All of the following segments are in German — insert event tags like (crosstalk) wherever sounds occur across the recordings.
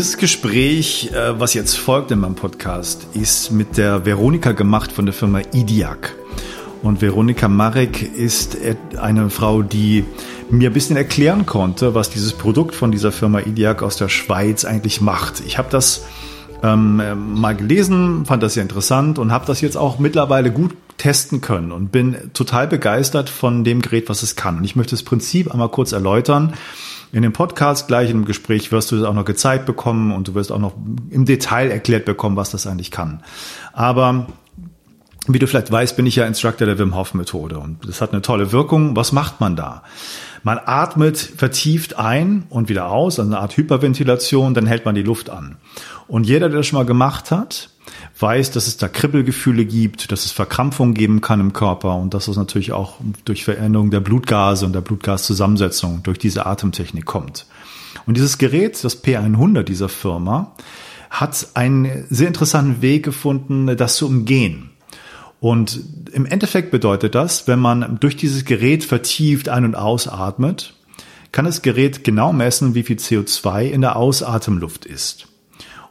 Dieses Gespräch, äh, was jetzt folgt in meinem Podcast, ist mit der Veronika gemacht von der Firma Idiak. Und Veronika Marek ist eine Frau, die mir ein bisschen erklären konnte, was dieses Produkt von dieser Firma Idiak aus der Schweiz eigentlich macht. Ich habe das ähm, mal gelesen, fand das sehr interessant und habe das jetzt auch mittlerweile gut testen können und bin total begeistert von dem Gerät, was es kann. Und ich möchte das Prinzip einmal kurz erläutern. In dem Podcast gleich im Gespräch wirst du es auch noch gezeigt bekommen und du wirst auch noch im Detail erklärt bekommen, was das eigentlich kann. Aber wie du vielleicht weißt, bin ich ja Instructor der Wim Hof Methode und das hat eine tolle Wirkung. Was macht man da? Man atmet vertieft ein und wieder aus, also eine Art Hyperventilation, dann hält man die Luft an. Und jeder, der das schon mal gemacht hat, weiß, dass es da Kribbelgefühle gibt, dass es Verkrampfung geben kann im Körper und dass es natürlich auch durch Veränderung der Blutgase und der Blutgaszusammensetzung durch diese Atemtechnik kommt. Und dieses Gerät, das P100 dieser Firma, hat einen sehr interessanten Weg gefunden, das zu umgehen. Und im Endeffekt bedeutet das, wenn man durch dieses Gerät vertieft ein- und ausatmet, kann das Gerät genau messen, wie viel CO2 in der Ausatemluft ist.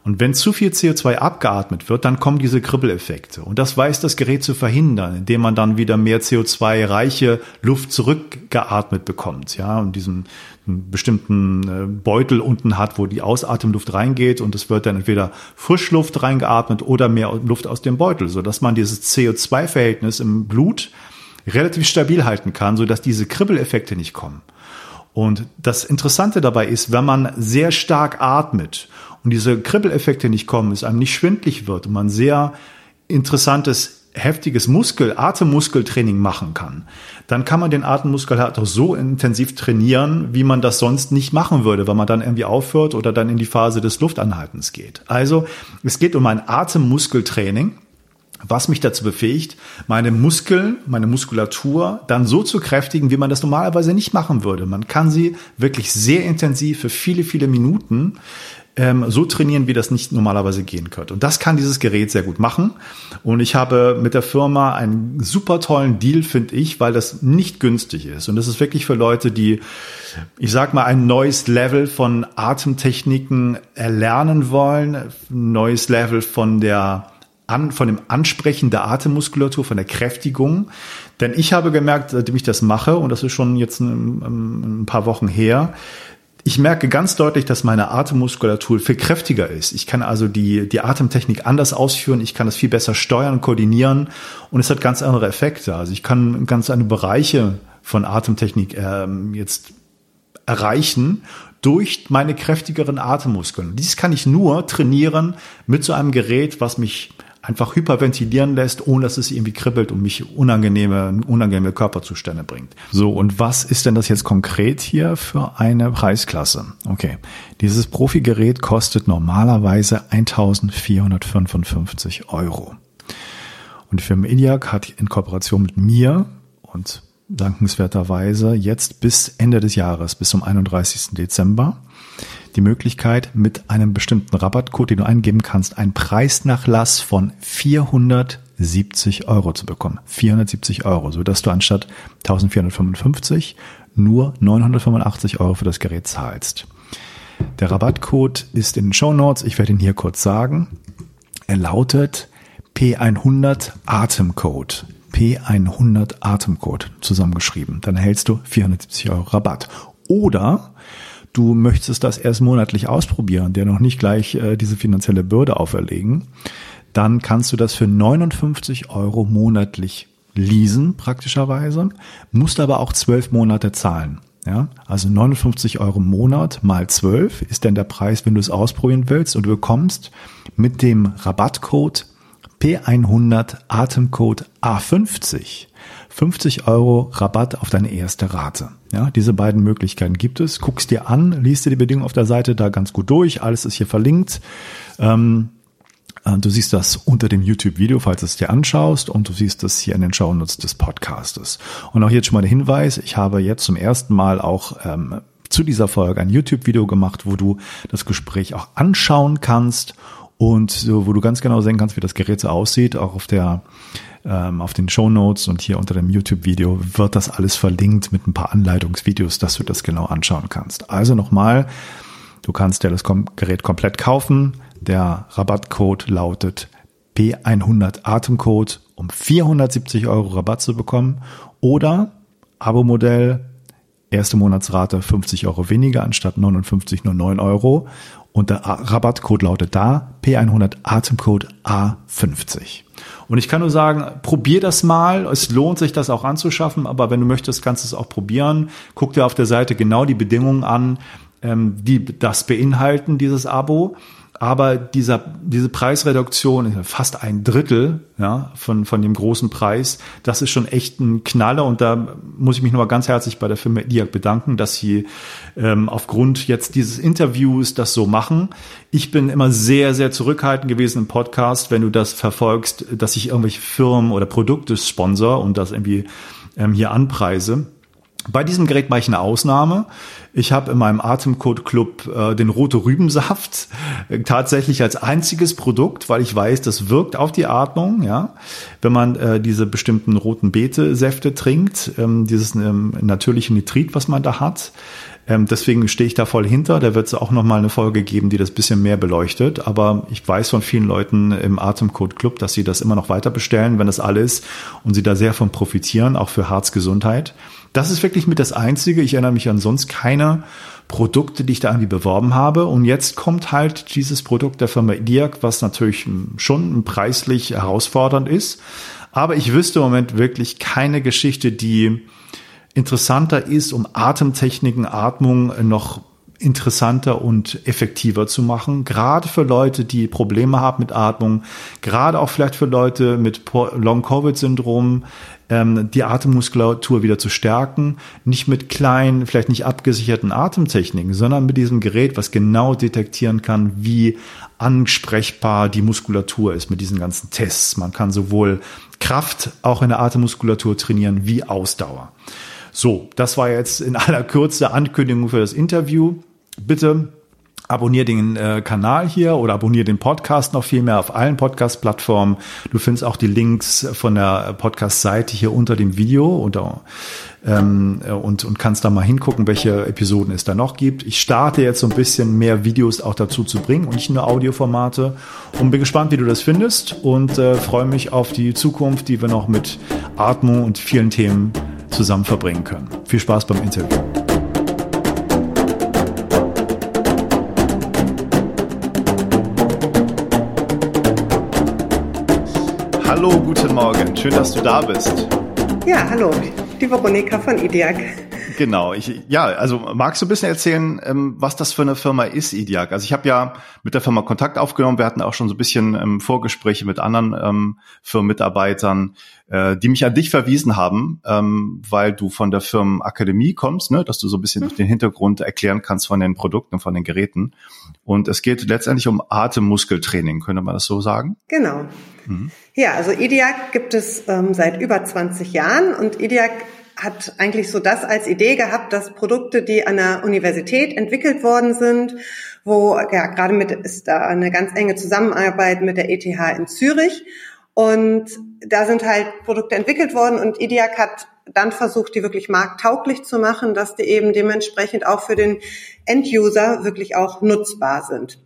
Und wenn zu viel CO2 abgeatmet wird, dann kommen diese Kribbeleffekte. Und das weiß das Gerät zu verhindern, indem man dann wieder mehr CO2-reiche Luft zurückgeatmet bekommt. Ja, und diesen bestimmten äh, Beutel unten hat, wo die Ausatemluft reingeht und es wird dann entweder Frischluft reingeatmet oder mehr Luft aus dem Beutel, so dass man dieses CO2-Verhältnis im Blut relativ stabil halten kann, so dass diese Kribbeleffekte nicht kommen. Und das Interessante dabei ist, wenn man sehr stark atmet und diese Kribbeleffekte nicht kommen, es einem nicht schwindlig wird und man sehr interessantes heftiges Muskel, Atemmuskeltraining machen kann, dann kann man den Atemmuskel halt auch so intensiv trainieren, wie man das sonst nicht machen würde, weil man dann irgendwie aufhört oder dann in die Phase des Luftanhaltens geht. Also es geht um ein Atemmuskeltraining, was mich dazu befähigt, meine Muskeln, meine Muskulatur dann so zu kräftigen, wie man das normalerweise nicht machen würde. Man kann sie wirklich sehr intensiv für viele, viele Minuten ähm, so trainieren, wie das nicht normalerweise gehen könnte. Und das kann dieses Gerät sehr gut machen. Und ich habe mit der Firma einen super tollen Deal, finde ich, weil das nicht günstig ist. Und das ist wirklich für Leute, die, ich sag mal, ein neues Level von Atemtechniken erlernen wollen, ein neues Level von der an, von dem Ansprechen der Atemmuskulatur, von der Kräftigung. Denn ich habe gemerkt, seitdem ich das mache, und das ist schon jetzt ein, ein paar Wochen her, ich merke ganz deutlich, dass meine Atemmuskulatur viel kräftiger ist. Ich kann also die, die Atemtechnik anders ausführen. Ich kann es viel besser steuern, koordinieren und es hat ganz andere Effekte. Also ich kann ganz andere Bereiche von Atemtechnik ähm, jetzt erreichen durch meine kräftigeren Atemmuskeln. Dies kann ich nur trainieren mit so einem Gerät, was mich einfach hyperventilieren lässt, ohne dass es irgendwie kribbelt und mich unangenehme, unangenehme Körperzustände bringt. So, und was ist denn das jetzt konkret hier für eine Preisklasse? Okay, dieses Profi-Gerät kostet normalerweise 1455 Euro. Und die Firma Iliac hat in Kooperation mit mir und dankenswerterweise jetzt bis Ende des Jahres, bis zum 31. Dezember, die Möglichkeit, mit einem bestimmten Rabattcode, den du eingeben kannst, einen Preisnachlass von 470 Euro zu bekommen. 470 Euro, so dass du anstatt 1455 nur 985 Euro für das Gerät zahlst. Der Rabattcode ist in den Show Notes. Ich werde ihn hier kurz sagen. Er lautet P100 Atemcode. P100 Atemcode zusammengeschrieben. Dann erhältst du 470 Euro Rabatt. Oder du möchtest das erst monatlich ausprobieren, der noch nicht gleich äh, diese finanzielle Bürde auferlegen, dann kannst du das für 59 Euro monatlich leasen, praktischerweise, musst aber auch zwölf Monate zahlen. Ja, also 59 Euro im Monat mal 12 ist dann der Preis, wenn du es ausprobieren willst und du bekommst mit dem Rabattcode P100 Atemcode A50 50 Euro Rabatt auf deine erste Rate. Ja, diese beiden Möglichkeiten gibt es. Guck's dir an, liest dir die Bedingungen auf der Seite da ganz gut durch. Alles ist hier verlinkt. Ähm, äh, Du siehst das unter dem YouTube-Video, falls du es dir anschaust, und du siehst das hier in den Shownotes des Podcastes. Und auch jetzt schon mal der Hinweis, ich habe jetzt zum ersten Mal auch ähm, zu dieser Folge ein YouTube-Video gemacht, wo du das Gespräch auch anschauen kannst und wo du ganz genau sehen kannst, wie das Gerät so aussieht, auch auf der ähm, auf den Show Notes und hier unter dem YouTube-Video wird das alles verlinkt mit ein paar Anleitungsvideos, dass du das genau anschauen kannst. Also nochmal, du kannst dir das Gerät komplett kaufen. Der Rabattcode lautet P100 Atemcode, um 470 Euro Rabatt zu bekommen. Oder Abo-Modell, erste Monatsrate 50 Euro weniger anstatt 59 nur 9 Euro. Und der Rabattcode lautet da P100 Atemcode A50. Und ich kann nur sagen, probier das mal. Es lohnt sich, das auch anzuschaffen. Aber wenn du möchtest, kannst du es auch probieren. Guck dir auf der Seite genau die Bedingungen an, ähm, die das beinhalten, dieses Abo. Aber dieser, diese Preisreduktion, fast ein Drittel ja, von, von dem großen Preis, das ist schon echt ein Knaller. Und da muss ich mich nochmal ganz herzlich bei der Firma Diag bedanken, dass sie ähm, aufgrund jetzt dieses Interviews das so machen. Ich bin immer sehr, sehr zurückhaltend gewesen im Podcast, wenn du das verfolgst, dass ich irgendwelche Firmen oder Produkte sponsor und das irgendwie ähm, hier anpreise. Bei diesem Gerät mache ich eine Ausnahme. Ich habe in meinem Atemcode Club äh, den rote Rübensaft äh, tatsächlich als einziges Produkt, weil ich weiß, das wirkt auf die Atmung, ja, wenn man äh, diese bestimmten roten Beete-Säfte trinkt, ähm, dieses ähm, natürliche Nitrit, was man da hat. Ähm, deswegen stehe ich da voll hinter. Da wird es auch nochmal eine Folge geben, die das bisschen mehr beleuchtet. Aber ich weiß von vielen Leuten im Atemcode Club, dass sie das immer noch weiter bestellen, wenn das alles und sie da sehr von profitieren, auch für Herzgesundheit. Das ist wirklich mit das Einzige. Ich erinnere mich an sonst keine Produkte, die ich da irgendwie beworben habe. Und jetzt kommt halt dieses Produkt der Firma Diak, was natürlich schon preislich herausfordernd ist. Aber ich wüsste im Moment wirklich keine Geschichte, die interessanter ist, um Atemtechniken, Atmung noch interessanter und effektiver zu machen. Gerade für Leute, die Probleme haben mit Atmung, gerade auch vielleicht für Leute mit Long-Covid-Syndrom, ähm, die Atemmuskulatur wieder zu stärken. Nicht mit kleinen, vielleicht nicht abgesicherten Atemtechniken, sondern mit diesem Gerät, was genau detektieren kann, wie ansprechbar die Muskulatur ist mit diesen ganzen Tests. Man kann sowohl Kraft auch in der Atemmuskulatur trainieren wie Ausdauer. So, das war jetzt in aller Kürze Ankündigung für das Interview. Bitte abonnier den äh, Kanal hier oder abonnier den Podcast noch viel mehr auf allen Podcast-Plattformen. Du findest auch die Links von der Podcast-Seite hier unter dem Video oder, ähm, und, und kannst da mal hingucken, welche Episoden es da noch gibt. Ich starte jetzt so ein bisschen mehr Videos auch dazu zu bringen und nicht nur Audioformate und bin gespannt, wie du das findest und äh, freue mich auf die Zukunft, die wir noch mit Atmung und vielen Themen zusammen verbringen können. Viel Spaß beim Interview. Hallo, guten Morgen. Schön, dass du da bist. Ja, hallo. Die Veronika von IDIAC. Genau, ich, ja, also magst du ein bisschen erzählen, ähm, was das für eine Firma ist, IDIAC? Also ich habe ja mit der Firma Kontakt aufgenommen, wir hatten auch schon so ein bisschen ähm, Vorgespräche mit anderen ähm, Firmenmitarbeitern, äh, die mich an dich verwiesen haben, ähm, weil du von der Firmenakademie kommst, ne, dass du so ein bisschen mhm. den Hintergrund erklären kannst von den Produkten, von den Geräten. Und es geht letztendlich um Atemmuskeltraining, könnte man das so sagen? Genau. Mhm. Ja, also IDIAC gibt es ähm, seit über 20 Jahren und IDIAC hat eigentlich so das als Idee gehabt, dass Produkte, die an der Universität entwickelt worden sind, wo ja gerade mit ist da eine ganz enge Zusammenarbeit mit der ETH in Zürich und da sind halt Produkte entwickelt worden und IDIAC hat dann versucht, die wirklich markttauglich zu machen, dass die eben dementsprechend auch für den Enduser wirklich auch nutzbar sind.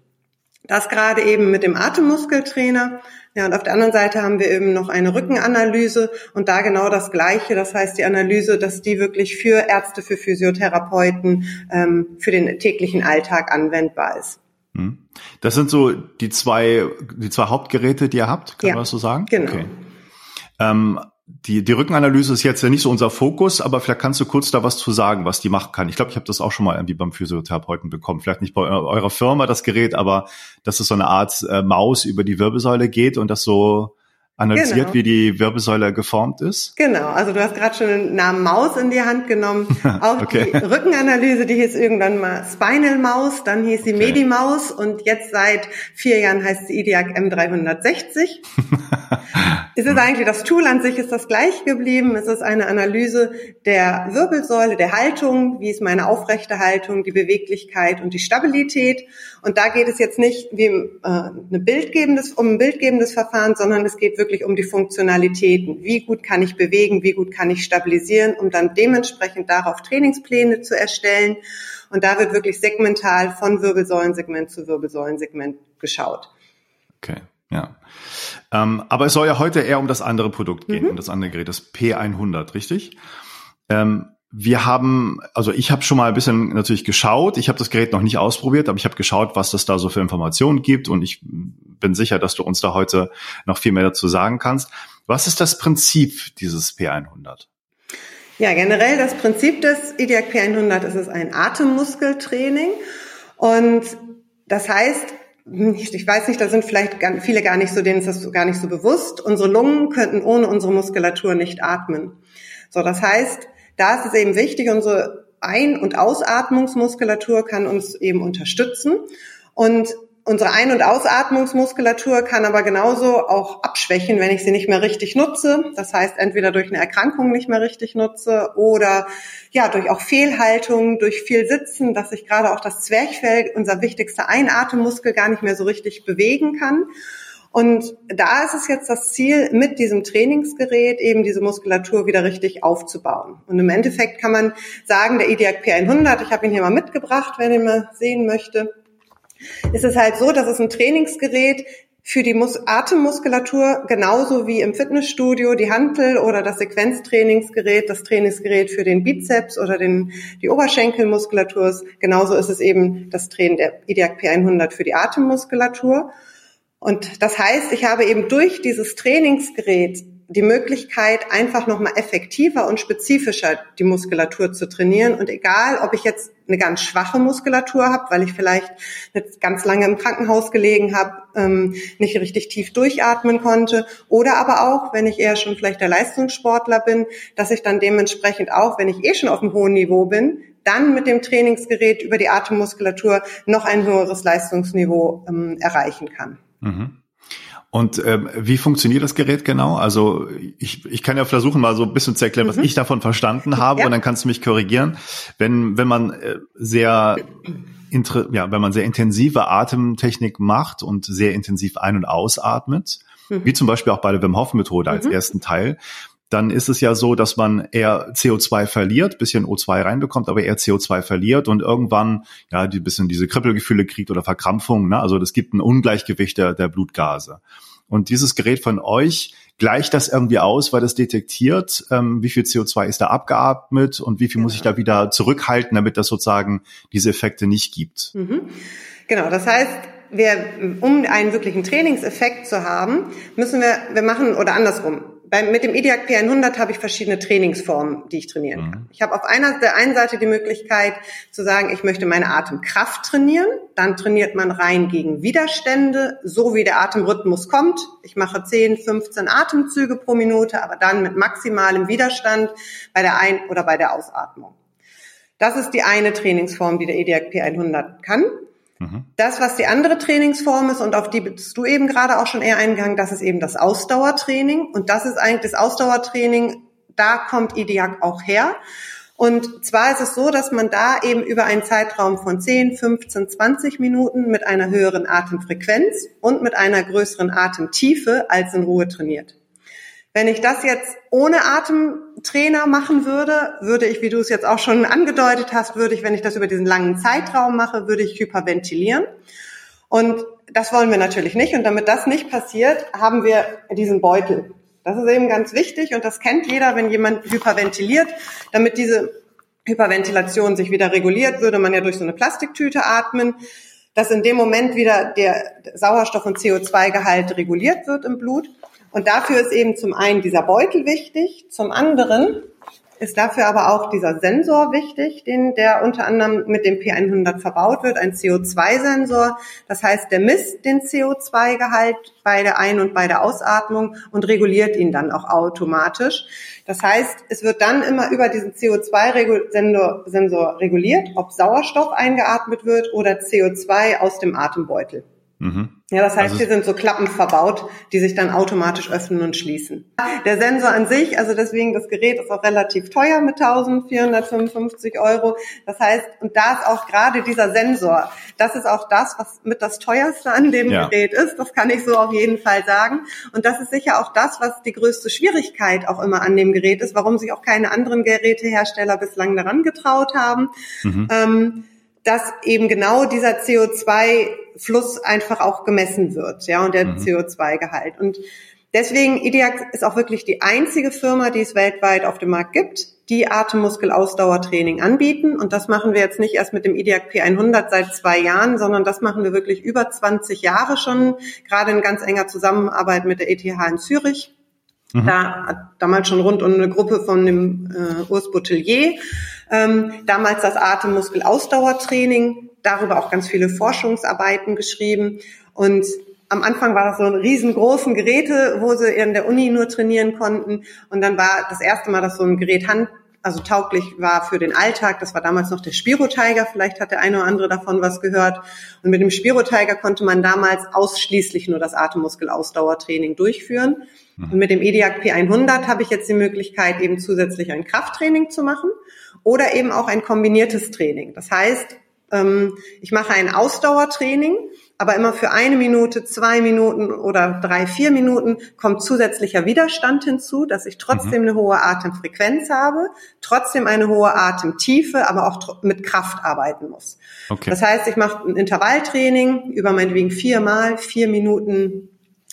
Das gerade eben mit dem Atemmuskeltrainer. Ja, und auf der anderen Seite haben wir eben noch eine Rückenanalyse und da genau das Gleiche. Das heißt, die Analyse, dass die wirklich für Ärzte, für Physiotherapeuten, ähm, für den täglichen Alltag anwendbar ist. Hm. Das sind so die zwei, die zwei Hauptgeräte, die ihr habt, kann ja, man das so sagen? Genau. Okay. Ähm, die, die Rückenanalyse ist jetzt ja nicht so unser Fokus, aber vielleicht kannst du kurz da was zu sagen, was die machen kann. Ich glaube, ich habe das auch schon mal irgendwie beim Physiotherapeuten bekommen. Vielleicht nicht bei eurer Firma das Gerät, aber dass es so eine Art äh, Maus über die Wirbelsäule geht und das so analysiert, genau. wie die Wirbelsäule geformt ist? Genau, also du hast gerade schon den Namen Maus in die Hand genommen. (laughs) Auch okay. die Rückenanalyse, die hieß irgendwann mal Spinal Maus, dann hieß sie okay. Medimaus und jetzt seit vier Jahren heißt sie IDIAC M360. (laughs) Es ist eigentlich, das Tool an sich ist das gleich geblieben. Es ist eine Analyse der Wirbelsäule, der Haltung, wie ist meine aufrechte Haltung, die Beweglichkeit und die Stabilität. Und da geht es jetzt nicht wie äh, eine bildgebendes, um ein bildgebendes Verfahren, sondern es geht wirklich um die Funktionalitäten. Wie gut kann ich bewegen, wie gut kann ich stabilisieren, um dann dementsprechend darauf Trainingspläne zu erstellen. Und da wird wirklich segmental von Wirbelsäulensegment zu Wirbelsäulensegment geschaut. Okay, ja. Ähm, aber es soll ja heute eher um das andere Produkt gehen, mhm. um das andere Gerät, das P100, richtig? Ähm, wir haben, also ich habe schon mal ein bisschen natürlich geschaut. Ich habe das Gerät noch nicht ausprobiert, aber ich habe geschaut, was es da so für Informationen gibt und ich bin sicher, dass du uns da heute noch viel mehr dazu sagen kannst. Was ist das Prinzip dieses P100? Ja, generell das Prinzip des IDIAC P100 ist es ein Atemmuskeltraining und das heißt, ich weiß nicht, da sind vielleicht viele gar nicht so, denen ist das gar nicht so bewusst. Unsere Lungen könnten ohne unsere Muskulatur nicht atmen. So, das heißt, da ist es eben wichtig, unsere Ein- und Ausatmungsmuskulatur kann uns eben unterstützen. Und Unsere Ein- und Ausatmungsmuskulatur kann aber genauso auch abschwächen, wenn ich sie nicht mehr richtig nutze. Das heißt, entweder durch eine Erkrankung nicht mehr richtig nutze oder ja, durch auch Fehlhaltung, durch viel Sitzen, dass ich gerade auch das Zwerchfell, unser wichtigster Einatemmuskel, gar nicht mehr so richtig bewegen kann. Und da ist es jetzt das Ziel, mit diesem Trainingsgerät eben diese Muskulatur wieder richtig aufzubauen. Und im Endeffekt kann man sagen, der IDIAC P100, ich habe ihn hier mal mitgebracht, wenn ihr mal sehen möchte, ist es halt so, dass es ein Trainingsgerät für die Mus Atemmuskulatur genauso wie im Fitnessstudio die Hantel oder das Sequenztrainingsgerät, das Trainingsgerät für den Bizeps oder den, die Oberschenkelmuskulatur ist. Genauso ist es eben das Training der IDIAC P100 für die Atemmuskulatur. Und das heißt, ich habe eben durch dieses Trainingsgerät die Möglichkeit, einfach nochmal effektiver und spezifischer die Muskulatur zu trainieren. Und egal, ob ich jetzt eine ganz schwache Muskulatur habe, weil ich vielleicht ganz lange im Krankenhaus gelegen habe, ähm, nicht richtig tief durchatmen konnte, oder aber auch, wenn ich eher schon vielleicht der Leistungssportler bin, dass ich dann dementsprechend auch, wenn ich eh schon auf einem hohen Niveau bin, dann mit dem Trainingsgerät über die Atemmuskulatur noch ein höheres Leistungsniveau ähm, erreichen kann. Mhm. Und ähm, wie funktioniert das Gerät genau? Also ich, ich kann ja versuchen, mal so ein bisschen zu erklären, mhm. was ich davon verstanden habe, ja. und dann kannst du mich korrigieren. Wenn, wenn man äh, sehr ja, wenn man sehr intensive Atemtechnik macht und sehr intensiv ein- und ausatmet, mhm. wie zum Beispiel auch bei der Wim Hof Methode als mhm. ersten Teil, dann ist es ja so, dass man eher CO2 verliert, bisschen O2 reinbekommt, aber eher CO2 verliert und irgendwann ja die bisschen diese Kribbelgefühle kriegt oder Verkrampfung. Ne? Also das gibt ein Ungleichgewicht der, der Blutgase. Und dieses Gerät von euch gleicht das irgendwie aus, weil das detektiert, ähm, wie viel CO2 ist da abgeatmet und wie viel genau. muss ich da wieder zurückhalten, damit das sozusagen diese Effekte nicht gibt. Mhm. Genau, das heißt, wir, um einen wirklichen Trainingseffekt zu haben, müssen wir, wir machen oder andersrum. Bei, mit dem EDIAC P100 habe ich verschiedene Trainingsformen, die ich trainieren kann. Mhm. Ich habe auf einer, der einen Seite die Möglichkeit zu sagen, ich möchte meine Atemkraft trainieren. Dann trainiert man rein gegen Widerstände, so wie der Atemrhythmus kommt. Ich mache 10, 15 Atemzüge pro Minute, aber dann mit maximalem Widerstand bei der Ein- oder bei der Ausatmung. Das ist die eine Trainingsform, die der EDIAC P100 kann. Mhm. Das, was die andere Trainingsform ist und auf die bist du eben gerade auch schon eher eingegangen, das ist eben das Ausdauertraining. Und das ist eigentlich das Ausdauertraining, da kommt IDIAC auch her. Und zwar ist es so, dass man da eben über einen Zeitraum von 10, 15, 20 Minuten mit einer höheren Atemfrequenz und mit einer größeren Atemtiefe als in Ruhe trainiert. Wenn ich das jetzt ohne Atemtrainer machen würde, würde ich, wie du es jetzt auch schon angedeutet hast, würde ich, wenn ich das über diesen langen Zeitraum mache, würde ich hyperventilieren. Und das wollen wir natürlich nicht. Und damit das nicht passiert, haben wir diesen Beutel. Das ist eben ganz wichtig und das kennt jeder, wenn jemand hyperventiliert. Damit diese Hyperventilation sich wieder reguliert, würde man ja durch so eine Plastiktüte atmen, dass in dem Moment wieder der Sauerstoff- und CO2-Gehalt reguliert wird im Blut. Und dafür ist eben zum einen dieser Beutel wichtig, zum anderen ist dafür aber auch dieser Sensor wichtig, den der unter anderem mit dem P100 verbaut wird, ein CO2-Sensor. Das heißt, der misst den CO2-Gehalt bei der Ein- und bei der Ausatmung und reguliert ihn dann auch automatisch. Das heißt, es wird dann immer über diesen CO2-Sensor reguliert, ob Sauerstoff eingeatmet wird oder CO2 aus dem Atembeutel. Mhm. Ja, das heißt, also hier sind so Klappen verbaut, die sich dann automatisch öffnen und schließen. Der Sensor an sich, also deswegen das Gerät ist auch relativ teuer mit 1455 Euro. Das heißt, und da ist auch gerade dieser Sensor, das ist auch das, was mit das teuerste an dem ja. Gerät ist. Das kann ich so auf jeden Fall sagen. Und das ist sicher auch das, was die größte Schwierigkeit auch immer an dem Gerät ist, warum sich auch keine anderen Gerätehersteller bislang daran getraut haben. Mhm. Ähm, dass eben genau dieser CO2-Fluss einfach auch gemessen wird, ja, und der mhm. CO2-Gehalt. Und deswegen, Ideac ist auch wirklich die einzige Firma, die es weltweit auf dem Markt gibt, die Atemmuskelausdauertraining anbieten. Und das machen wir jetzt nicht erst mit dem Ideac P100 seit zwei Jahren, sondern das machen wir wirklich über 20 Jahre schon, gerade in ganz enger Zusammenarbeit mit der ETH in Zürich. Mhm. Da hat damals schon rund um eine Gruppe von dem äh, Urs Boutelier ähm, damals das Atemmuskelausdauertraining, darüber auch ganz viele Forschungsarbeiten geschrieben. Und am Anfang war das so ein riesengroßen Geräte, wo sie in der Uni nur trainieren konnten. Und dann war das erste Mal, dass so ein Gerät Hand, also tauglich war für den Alltag. Das war damals noch der Spiro Tiger. Vielleicht hat der eine oder andere davon was gehört. Und mit dem Spiro Tiger konnte man damals ausschließlich nur das Atemmuskelausdauertraining durchführen. Mhm. Und mit dem EDIAC P100 habe ich jetzt die Möglichkeit, eben zusätzlich ein Krafttraining zu machen oder eben auch ein kombiniertes Training. Das heißt, ähm, ich mache ein Ausdauertraining, aber immer für eine Minute, zwei Minuten oder drei, vier Minuten kommt zusätzlicher Widerstand hinzu, dass ich trotzdem mhm. eine hohe Atemfrequenz habe, trotzdem eine hohe Atemtiefe, aber auch mit Kraft arbeiten muss. Okay. Das heißt, ich mache ein Intervalltraining über meinetwegen viermal, vier Minuten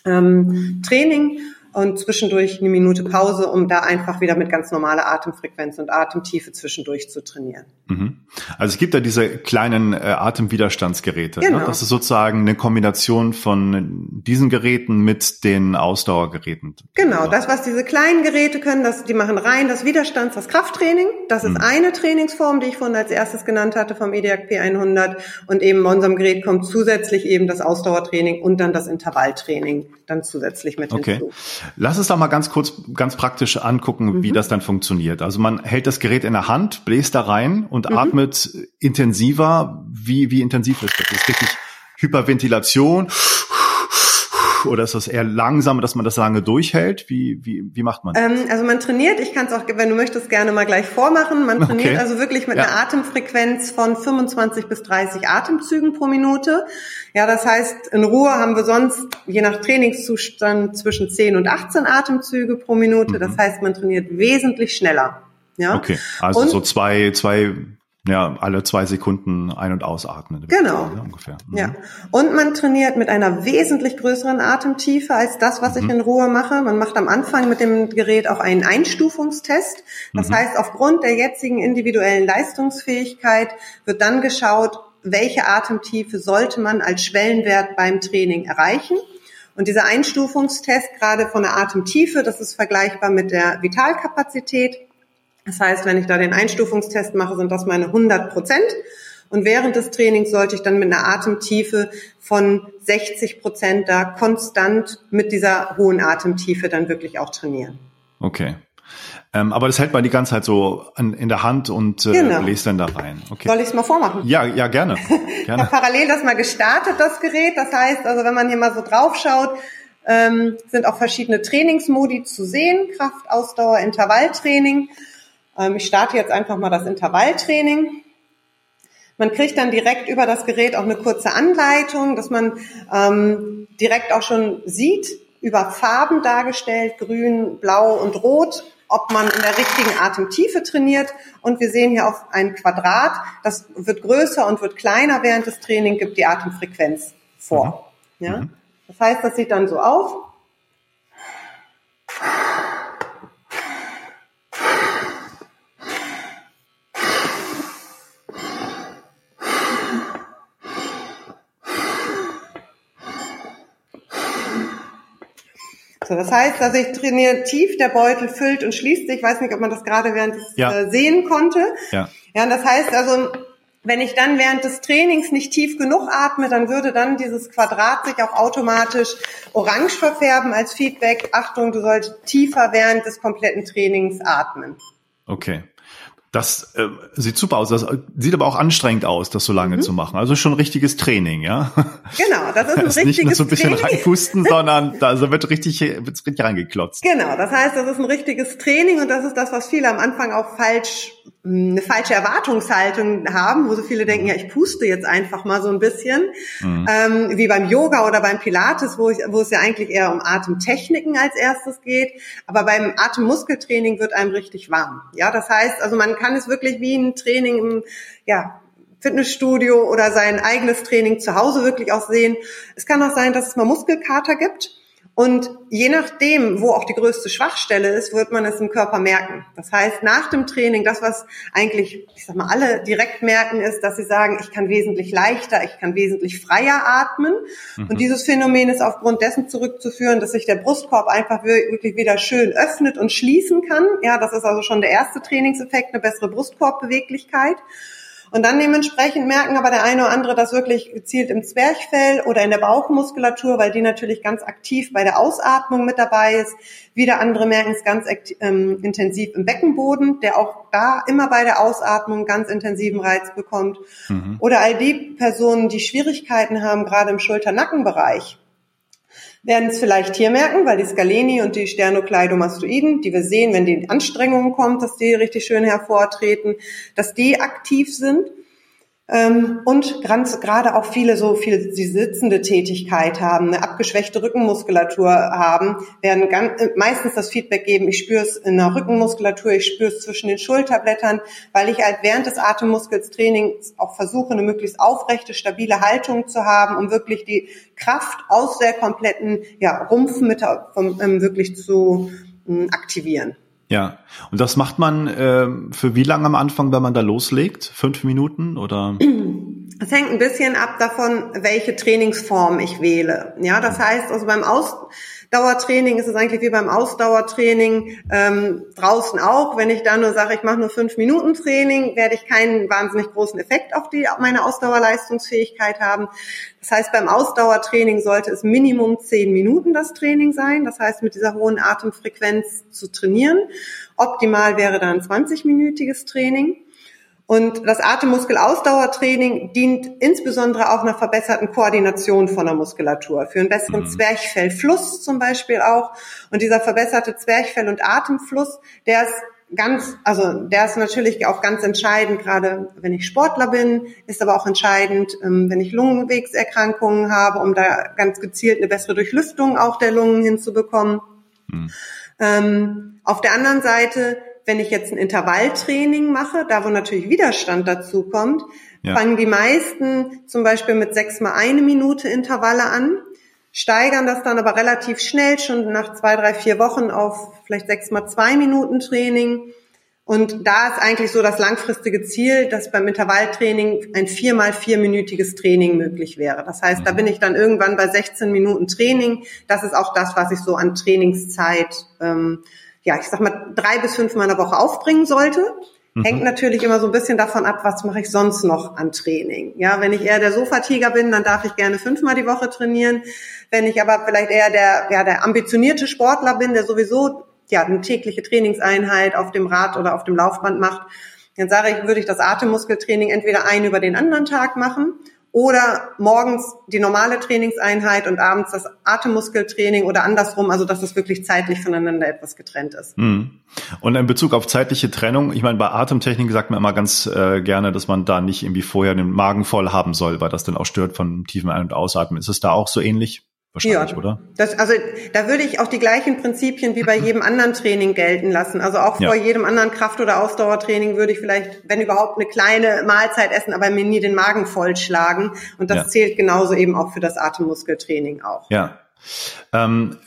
ähm, Training und zwischendurch eine Minute Pause, um da einfach wieder mit ganz normaler Atemfrequenz und Atemtiefe zwischendurch zu trainieren. Mhm. Also es gibt da diese kleinen äh, Atemwiderstandsgeräte. Ne? Genau. Ne? Das ist sozusagen eine Kombination von diesen Geräten mit den Ausdauergeräten. Genau, das, was diese kleinen Geräte können, das, die machen rein das Widerstands-, das Krafttraining. Das ist mhm. eine Trainingsform, die ich vorhin als erstes genannt hatte vom EDIAC P100. Und eben bei unserem Gerät kommt zusätzlich eben das Ausdauertraining und dann das Intervalltraining dann zusätzlich mit okay. hinzu. Lass uns doch mal ganz kurz, ganz praktisch angucken, mhm. wie das dann funktioniert. Also man hält das Gerät in der Hand, bläst da rein und mhm. atmet intensiver. Wie, wie intensiv ist das? Das ist richtig Hyperventilation oder ist das eher langsam, dass man das lange durchhält? Wie, wie, wie macht man das? Ähm, also man trainiert, ich kann es auch, wenn du möchtest, gerne mal gleich vormachen. Man trainiert okay. also wirklich mit ja. einer Atemfrequenz von 25 bis 30 Atemzügen pro Minute. Ja, das heißt, in Ruhe haben wir sonst, je nach Trainingszustand, zwischen 10 und 18 Atemzüge pro Minute. Mhm. Das heißt, man trainiert wesentlich schneller. Ja. Okay, also und, so zwei, zwei ja, alle zwei Sekunden ein- und ausatmen. Genau. Ja, ungefähr. Mhm. Ja. Und man trainiert mit einer wesentlich größeren Atemtiefe als das, was mhm. ich in Ruhe mache. Man macht am Anfang mit dem Gerät auch einen Einstufungstest. Das mhm. heißt, aufgrund der jetzigen individuellen Leistungsfähigkeit wird dann geschaut, welche Atemtiefe sollte man als Schwellenwert beim Training erreichen. Und dieser Einstufungstest, gerade von der Atemtiefe, das ist vergleichbar mit der Vitalkapazität. Das heißt, wenn ich da den Einstufungstest mache, sind das meine 100 Prozent. Und während des Trainings sollte ich dann mit einer Atemtiefe von 60 Prozent da konstant mit dieser hohen Atemtiefe dann wirklich auch trainieren. Okay. Ähm, aber das hält man die ganze Zeit so an, in der Hand und äh, genau. lest dann da rein. Okay. Soll ich es mal vormachen? Ja, ja, gerne. (laughs) gerne. ich habe parallel das mal gestartet, das Gerät. Das heißt, also wenn man hier mal so drauf schaut, ähm, sind auch verschiedene Trainingsmodi zu sehen. Kraft, Ausdauer, Intervalltraining. Ähm, ich starte jetzt einfach mal das Intervalltraining. Man kriegt dann direkt über das Gerät auch eine kurze Anleitung, dass man ähm, direkt auch schon sieht, über Farben dargestellt, grün, blau und rot, ob man in der richtigen Atemtiefe trainiert. Und wir sehen hier auf ein Quadrat, das wird größer und wird kleiner während des Trainings, gibt die Atemfrequenz vor. Mhm. Ja? Das heißt, das sieht dann so aus. So, das heißt, also ich trainiere tief, der Beutel füllt und schließt sich. Ich weiß nicht, ob man das gerade während des ja. äh, sehen konnte. Ja. Ja, und das heißt also, wenn ich dann während des Trainings nicht tief genug atme, dann würde dann dieses Quadrat sich auch automatisch orange verfärben als Feedback. Achtung, du sollst tiefer während des kompletten Trainings atmen. Okay. Das äh, sieht super aus. Das sieht aber auch anstrengend aus, das so lange mhm. zu machen. Also schon richtiges Training, ja. (laughs) Genau, das ist ein das (laughs) ist nicht nur so ein bisschen Training. reinpusten, (laughs) sondern da also wird richtig, wird's richtig reingeklotzt. Genau, das heißt, das ist ein richtiges Training und das ist das, was viele am Anfang auch falsch eine falsche Erwartungshaltung haben, wo so viele denken, ja, ich puste jetzt einfach mal so ein bisschen, mhm. ähm, wie beim Yoga oder beim Pilates, wo, ich, wo es ja eigentlich eher um Atemtechniken als erstes geht. Aber beim Atemmuskeltraining wird einem richtig warm. Ja, das heißt, also man kann es wirklich wie ein Training im, ja, Fitnessstudio oder sein eigenes Training zu Hause wirklich auch sehen. Es kann auch sein, dass es mal Muskelkater gibt. Und je nachdem, wo auch die größte Schwachstelle ist, wird man es im Körper merken. Das heißt, nach dem Training, das, was eigentlich, ich sag mal, alle direkt merken, ist, dass sie sagen, ich kann wesentlich leichter, ich kann wesentlich freier atmen. Mhm. Und dieses Phänomen ist aufgrund dessen zurückzuführen, dass sich der Brustkorb einfach wirklich wieder schön öffnet und schließen kann. Ja, das ist also schon der erste Trainingseffekt, eine bessere Brustkorbbeweglichkeit. Und dann dementsprechend merken aber der eine oder andere das wirklich gezielt im Zwerchfell oder in der Bauchmuskulatur, weil die natürlich ganz aktiv bei der Ausatmung mit dabei ist. Wieder andere merken es ganz ähm, intensiv im Beckenboden, der auch da immer bei der Ausatmung ganz intensiven Reiz bekommt. Mhm. Oder all die Personen, die Schwierigkeiten haben, gerade im Schulter-Nackenbereich, werden es vielleicht hier merken, weil die Scaleni und die Sternokleidomastoiden, die wir sehen, wenn die in Anstrengungen kommt, dass die richtig schön hervortreten, dass die aktiv sind. Ähm, und ganz, gerade auch viele so viel die sitzende Tätigkeit haben, eine abgeschwächte Rückenmuskulatur haben, werden ganz, äh, meistens das Feedback geben, ich spüre es in der Rückenmuskulatur, ich spüre es zwischen den Schulterblättern, weil ich halt während des Atemmuskelstrainings auch versuche, eine möglichst aufrechte, stabile Haltung zu haben, um wirklich die Kraft aus der kompletten ja, Rumpfmitte vom, ähm, wirklich zu ähm, aktivieren. Ja, und das macht man äh, für wie lange am Anfang, wenn man da loslegt? Fünf Minuten oder? Es hängt ein bisschen ab davon, welche Trainingsform ich wähle. Ja, das heißt also beim Aus Dauertraining ist es eigentlich wie beim Ausdauertraining ähm, draußen auch. Wenn ich da nur sage, ich mache nur fünf Minuten Training, werde ich keinen wahnsinnig großen Effekt auf die auf meine Ausdauerleistungsfähigkeit haben. Das heißt, beim Ausdauertraining sollte es Minimum zehn Minuten das Training sein. Das heißt, mit dieser hohen Atemfrequenz zu trainieren. Optimal wäre dann 20-minütiges Training. Und das Atemmuskelausdauertraining dient insbesondere auch einer verbesserten Koordination von der Muskulatur, für einen besseren mhm. Zwerchfellfluss zum Beispiel auch. Und dieser verbesserte Zwerchfell- und Atemfluss, der ist ganz, also der ist natürlich auch ganz entscheidend, gerade wenn ich Sportler bin, ist aber auch entscheidend, ähm, wenn ich Lungenwegserkrankungen habe, um da ganz gezielt eine bessere Durchlüftung auch der Lungen hinzubekommen. Mhm. Ähm, auf der anderen Seite wenn ich jetzt ein Intervalltraining mache, da wo natürlich Widerstand dazu kommt, ja. fangen die meisten zum Beispiel mit sechs mal eine Minute Intervalle an, steigern das dann aber relativ schnell schon nach zwei, drei, vier Wochen auf vielleicht sechs mal zwei Minuten Training. Und da ist eigentlich so das langfristige Ziel, dass beim Intervalltraining ein viermal vierminütiges Training möglich wäre. Das heißt, da bin ich dann irgendwann bei 16 Minuten Training. Das ist auch das, was ich so an Trainingszeit ähm, ja, ich sag mal, drei bis fünfmal in der Woche aufbringen sollte. Mhm. Hängt natürlich immer so ein bisschen davon ab, was mache ich sonst noch an Training. Ja, wenn ich eher der Sofatiger bin, dann darf ich gerne fünfmal die Woche trainieren. Wenn ich aber vielleicht eher der, ja, der ambitionierte Sportler bin, der sowieso ja, eine tägliche Trainingseinheit auf dem Rad oder auf dem Laufband macht, dann sage ich, würde ich das Atemmuskeltraining entweder einen über den anderen Tag machen oder morgens die normale Trainingseinheit und abends das Atemmuskeltraining oder andersrum, also dass es wirklich zeitlich voneinander etwas getrennt ist. Mhm. Und in Bezug auf zeitliche Trennung, ich meine, bei Atemtechnik sagt man immer ganz äh, gerne, dass man da nicht irgendwie vorher den Magen voll haben soll, weil das dann auch stört von tiefen Ein- und Ausatmen. Ist es da auch so ähnlich? Wahrscheinlich, ja, oder? Das, also da würde ich auch die gleichen Prinzipien wie bei (clears throat) jedem anderen Training gelten lassen. Also auch vor ja. jedem anderen Kraft- oder Ausdauertraining würde ich vielleicht, wenn überhaupt, eine kleine Mahlzeit essen, aber mir nie den Magen vollschlagen. Und das ja. zählt genauso eben auch für das Atemmuskeltraining auch. Ja. Ähm,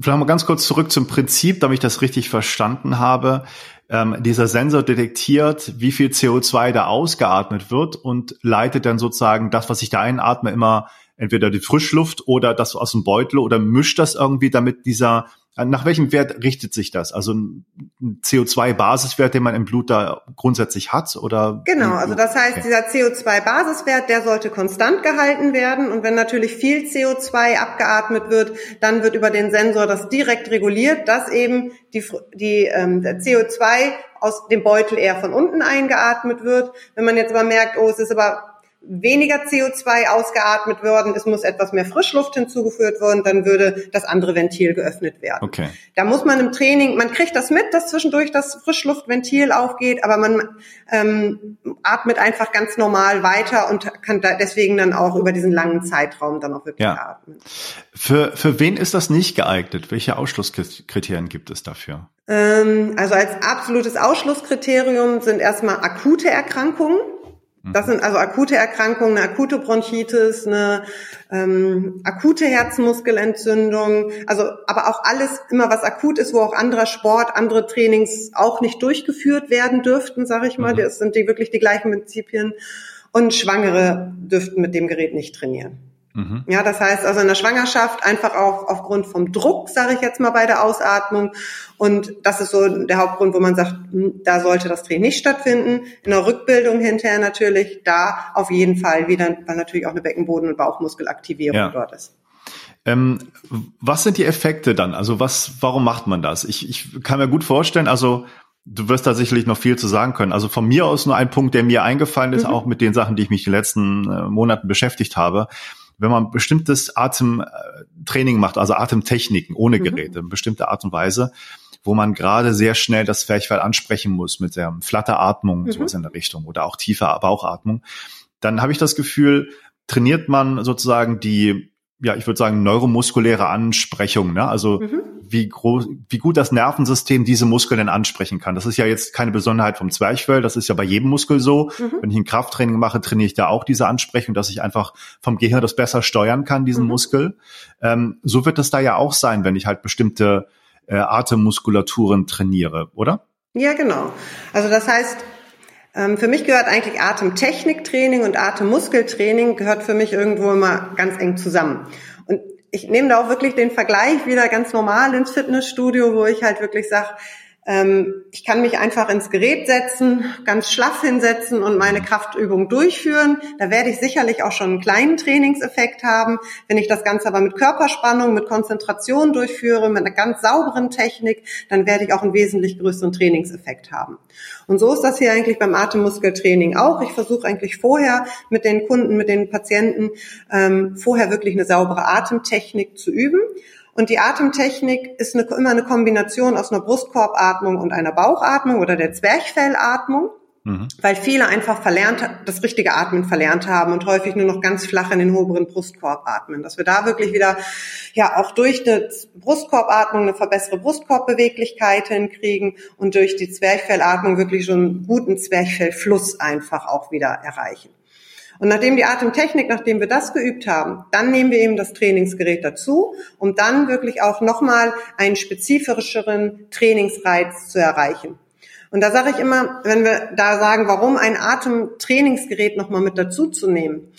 vielleicht mal ganz kurz zurück zum Prinzip, damit ich das richtig verstanden habe. Ähm, dieser Sensor detektiert, wie viel CO2 da ausgeatmet wird und leitet dann sozusagen das, was ich da einatme, immer entweder die Frischluft oder das aus dem Beutel oder mischt das irgendwie, damit dieser nach welchem Wert richtet sich das? Also ein CO2-Basiswert, den man im Blut da grundsätzlich hat, oder? Genau, also das heißt, okay. dieser CO2-Basiswert, der sollte konstant gehalten werden. Und wenn natürlich viel CO2 abgeatmet wird, dann wird über den Sensor das direkt reguliert, dass eben die, die ähm, CO2 aus dem Beutel eher von unten eingeatmet wird. Wenn man jetzt aber merkt, oh, es ist aber weniger CO2 ausgeatmet worden, es muss etwas mehr Frischluft hinzugeführt werden, dann würde das andere Ventil geöffnet werden. Okay. Da muss man im Training, man kriegt das mit, dass zwischendurch das Frischluftventil aufgeht, aber man ähm, atmet einfach ganz normal weiter und kann da deswegen dann auch über diesen langen Zeitraum dann auch wirklich ja. atmen. Für, für wen ist das nicht geeignet? Welche Ausschlusskriterien gibt es dafür? Ähm, also als absolutes Ausschlusskriterium sind erstmal akute Erkrankungen. Das sind also akute Erkrankungen, eine akute Bronchitis, eine ähm, akute Herzmuskelentzündung, also aber auch alles immer was akut ist, wo auch anderer Sport, andere Trainings auch nicht durchgeführt werden dürften, sage ich mal. Mhm. Das sind die wirklich die gleichen Prinzipien. Und Schwangere dürften mit dem Gerät nicht trainieren. Mhm. Ja, das heißt also in der Schwangerschaft einfach auch aufgrund vom Druck, sage ich jetzt mal bei der Ausatmung. Und das ist so der Hauptgrund, wo man sagt, hm, da sollte das Training nicht stattfinden. In der Rückbildung hinterher natürlich, da auf jeden Fall wieder, weil natürlich auch eine Beckenboden- und Bauchmuskelaktivierung ja. dort ist. Ähm, was sind die Effekte dann? Also was, warum macht man das? Ich, ich kann mir gut vorstellen, also du wirst da sicherlich noch viel zu sagen können. Also von mir aus nur ein Punkt, der mir eingefallen ist, mhm. auch mit den Sachen, die ich mich die letzten äh, Monaten beschäftigt habe wenn man bestimmtes Atemtraining macht, also Atemtechniken ohne mhm. Geräte, mhm. bestimmte Art und Weise, wo man gerade sehr schnell das Zwerchfell ansprechen muss mit der Flatteratmung, mhm. sowas in der Richtung oder auch tiefer Bauchatmung, dann habe ich das Gefühl, trainiert man sozusagen die ja, ich würde sagen, neuromuskuläre Ansprechung, ne? Also mhm. wie groß, wie gut das Nervensystem diese Muskeln denn ansprechen kann. Das ist ja jetzt keine Besonderheit vom Zwerchfell, das ist ja bei jedem Muskel so. Mhm. Wenn ich ein Krafttraining mache, trainiere ich da auch diese Ansprechung, dass ich einfach vom Gehirn das besser steuern kann, diesen mhm. Muskel. Ähm, so wird es da ja auch sein, wenn ich halt bestimmte äh, Atemmuskulaturen trainiere, oder? Ja, genau. Also das heißt, für mich gehört eigentlich Atemtechniktraining und Atemmuskeltraining gehört für mich irgendwo immer ganz eng zusammen. Und ich nehme da auch wirklich den Vergleich wieder ganz normal ins Fitnessstudio, wo ich halt wirklich sage, ähm, ich kann mich einfach ins Gerät setzen, ganz schlaff hinsetzen und meine Kraftübung durchführen. Da werde ich sicherlich auch schon einen kleinen Trainingseffekt haben. Wenn ich das Ganze aber mit Körperspannung, mit Konzentration durchführe, mit einer ganz sauberen Technik, dann werde ich auch einen wesentlich größeren Trainingseffekt haben. Und so ist das hier eigentlich beim Atemmuskeltraining auch. Ich versuche eigentlich vorher mit den Kunden, mit den Patienten ähm, vorher wirklich eine saubere Atemtechnik zu üben und die Atemtechnik ist eine, immer eine Kombination aus einer Brustkorbatmung und einer Bauchatmung oder der Zwerchfellatmung. Mhm. Weil viele einfach verlernt, das richtige Atmen verlernt haben und häufig nur noch ganz flach in den oberen Brustkorb atmen. Dass wir da wirklich wieder, ja, auch durch eine Brustkorbatmung eine verbessere Brustkorbbeweglichkeit hinkriegen und durch die Zwerchfellatmung wirklich schon einen guten Zwerchfellfluss einfach auch wieder erreichen. Und nachdem die Atemtechnik, nachdem wir das geübt haben, dann nehmen wir eben das Trainingsgerät dazu, um dann wirklich auch nochmal einen spezifischeren Trainingsreiz zu erreichen. Und da sage ich immer, wenn wir da sagen, warum ein Atemtrainingsgerät nochmal mit dazu zu nehmen,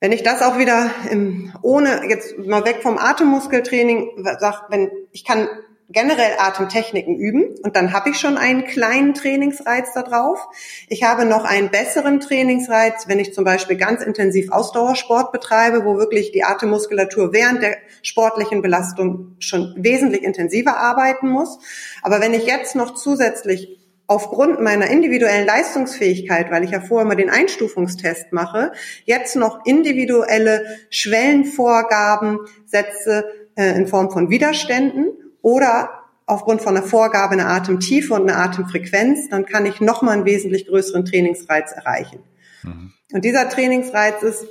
wenn ich das auch wieder im, ohne jetzt mal weg vom Atemmuskeltraining sage, wenn ich kann generell Atemtechniken üben und dann habe ich schon einen kleinen Trainingsreiz da drauf. Ich habe noch einen besseren Trainingsreiz, wenn ich zum Beispiel ganz intensiv Ausdauersport betreibe, wo wirklich die Atemmuskulatur während der sportlichen Belastung schon wesentlich intensiver arbeiten muss. Aber wenn ich jetzt noch zusätzlich aufgrund meiner individuellen Leistungsfähigkeit, weil ich ja vorher mal den Einstufungstest mache, jetzt noch individuelle Schwellenvorgaben setze äh, in Form von Widerständen oder aufgrund von einer Vorgabe einer Atemtiefe und einer Atemfrequenz, dann kann ich nochmal einen wesentlich größeren Trainingsreiz erreichen. Mhm. Und dieser Trainingsreiz ist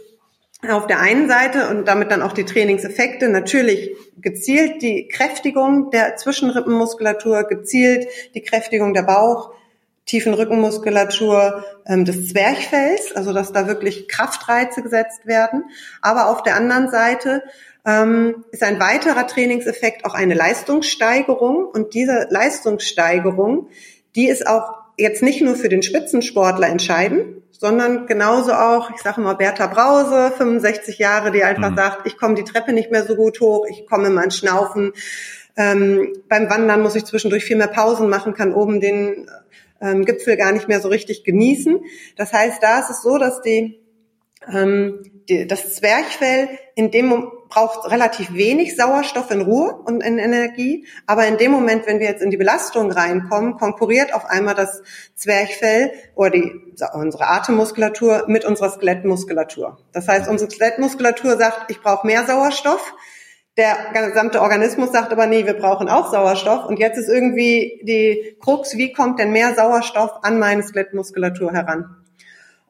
auf der einen Seite und damit dann auch die Trainingseffekte natürlich gezielt die Kräftigung der Zwischenrippenmuskulatur, gezielt die Kräftigung der Bauch, tiefen Rückenmuskulatur ähm, des Zwerchfells, also dass da wirklich Kraftreize gesetzt werden. Aber auf der anderen Seite ähm, ist ein weiterer Trainingseffekt auch eine Leistungssteigerung. Und diese Leistungssteigerung, die ist auch jetzt nicht nur für den Spitzensportler entscheidend, sondern genauso auch, ich sage mal Bertha Brause, 65 Jahre, die einfach mhm. sagt, ich komme die Treppe nicht mehr so gut hoch, ich komme immer ins Schnaufen. Ähm, beim Wandern muss ich zwischendurch viel mehr Pausen machen, kann oben den ähm, Gipfel gar nicht mehr so richtig genießen. Das heißt, da ist es so, dass die die, das Zwerchfell in dem braucht relativ wenig Sauerstoff in Ruhe und in Energie, aber in dem Moment, wenn wir jetzt in die Belastung reinkommen, konkurriert auf einmal das Zwerchfell oder die, unsere Atemmuskulatur mit unserer Skelettmuskulatur. Das heißt, unsere Skelettmuskulatur sagt, ich brauche mehr Sauerstoff. Der gesamte Organismus sagt aber, nee, wir brauchen auch Sauerstoff. Und jetzt ist irgendwie die Krux, wie kommt denn mehr Sauerstoff an meine Skelettmuskulatur heran?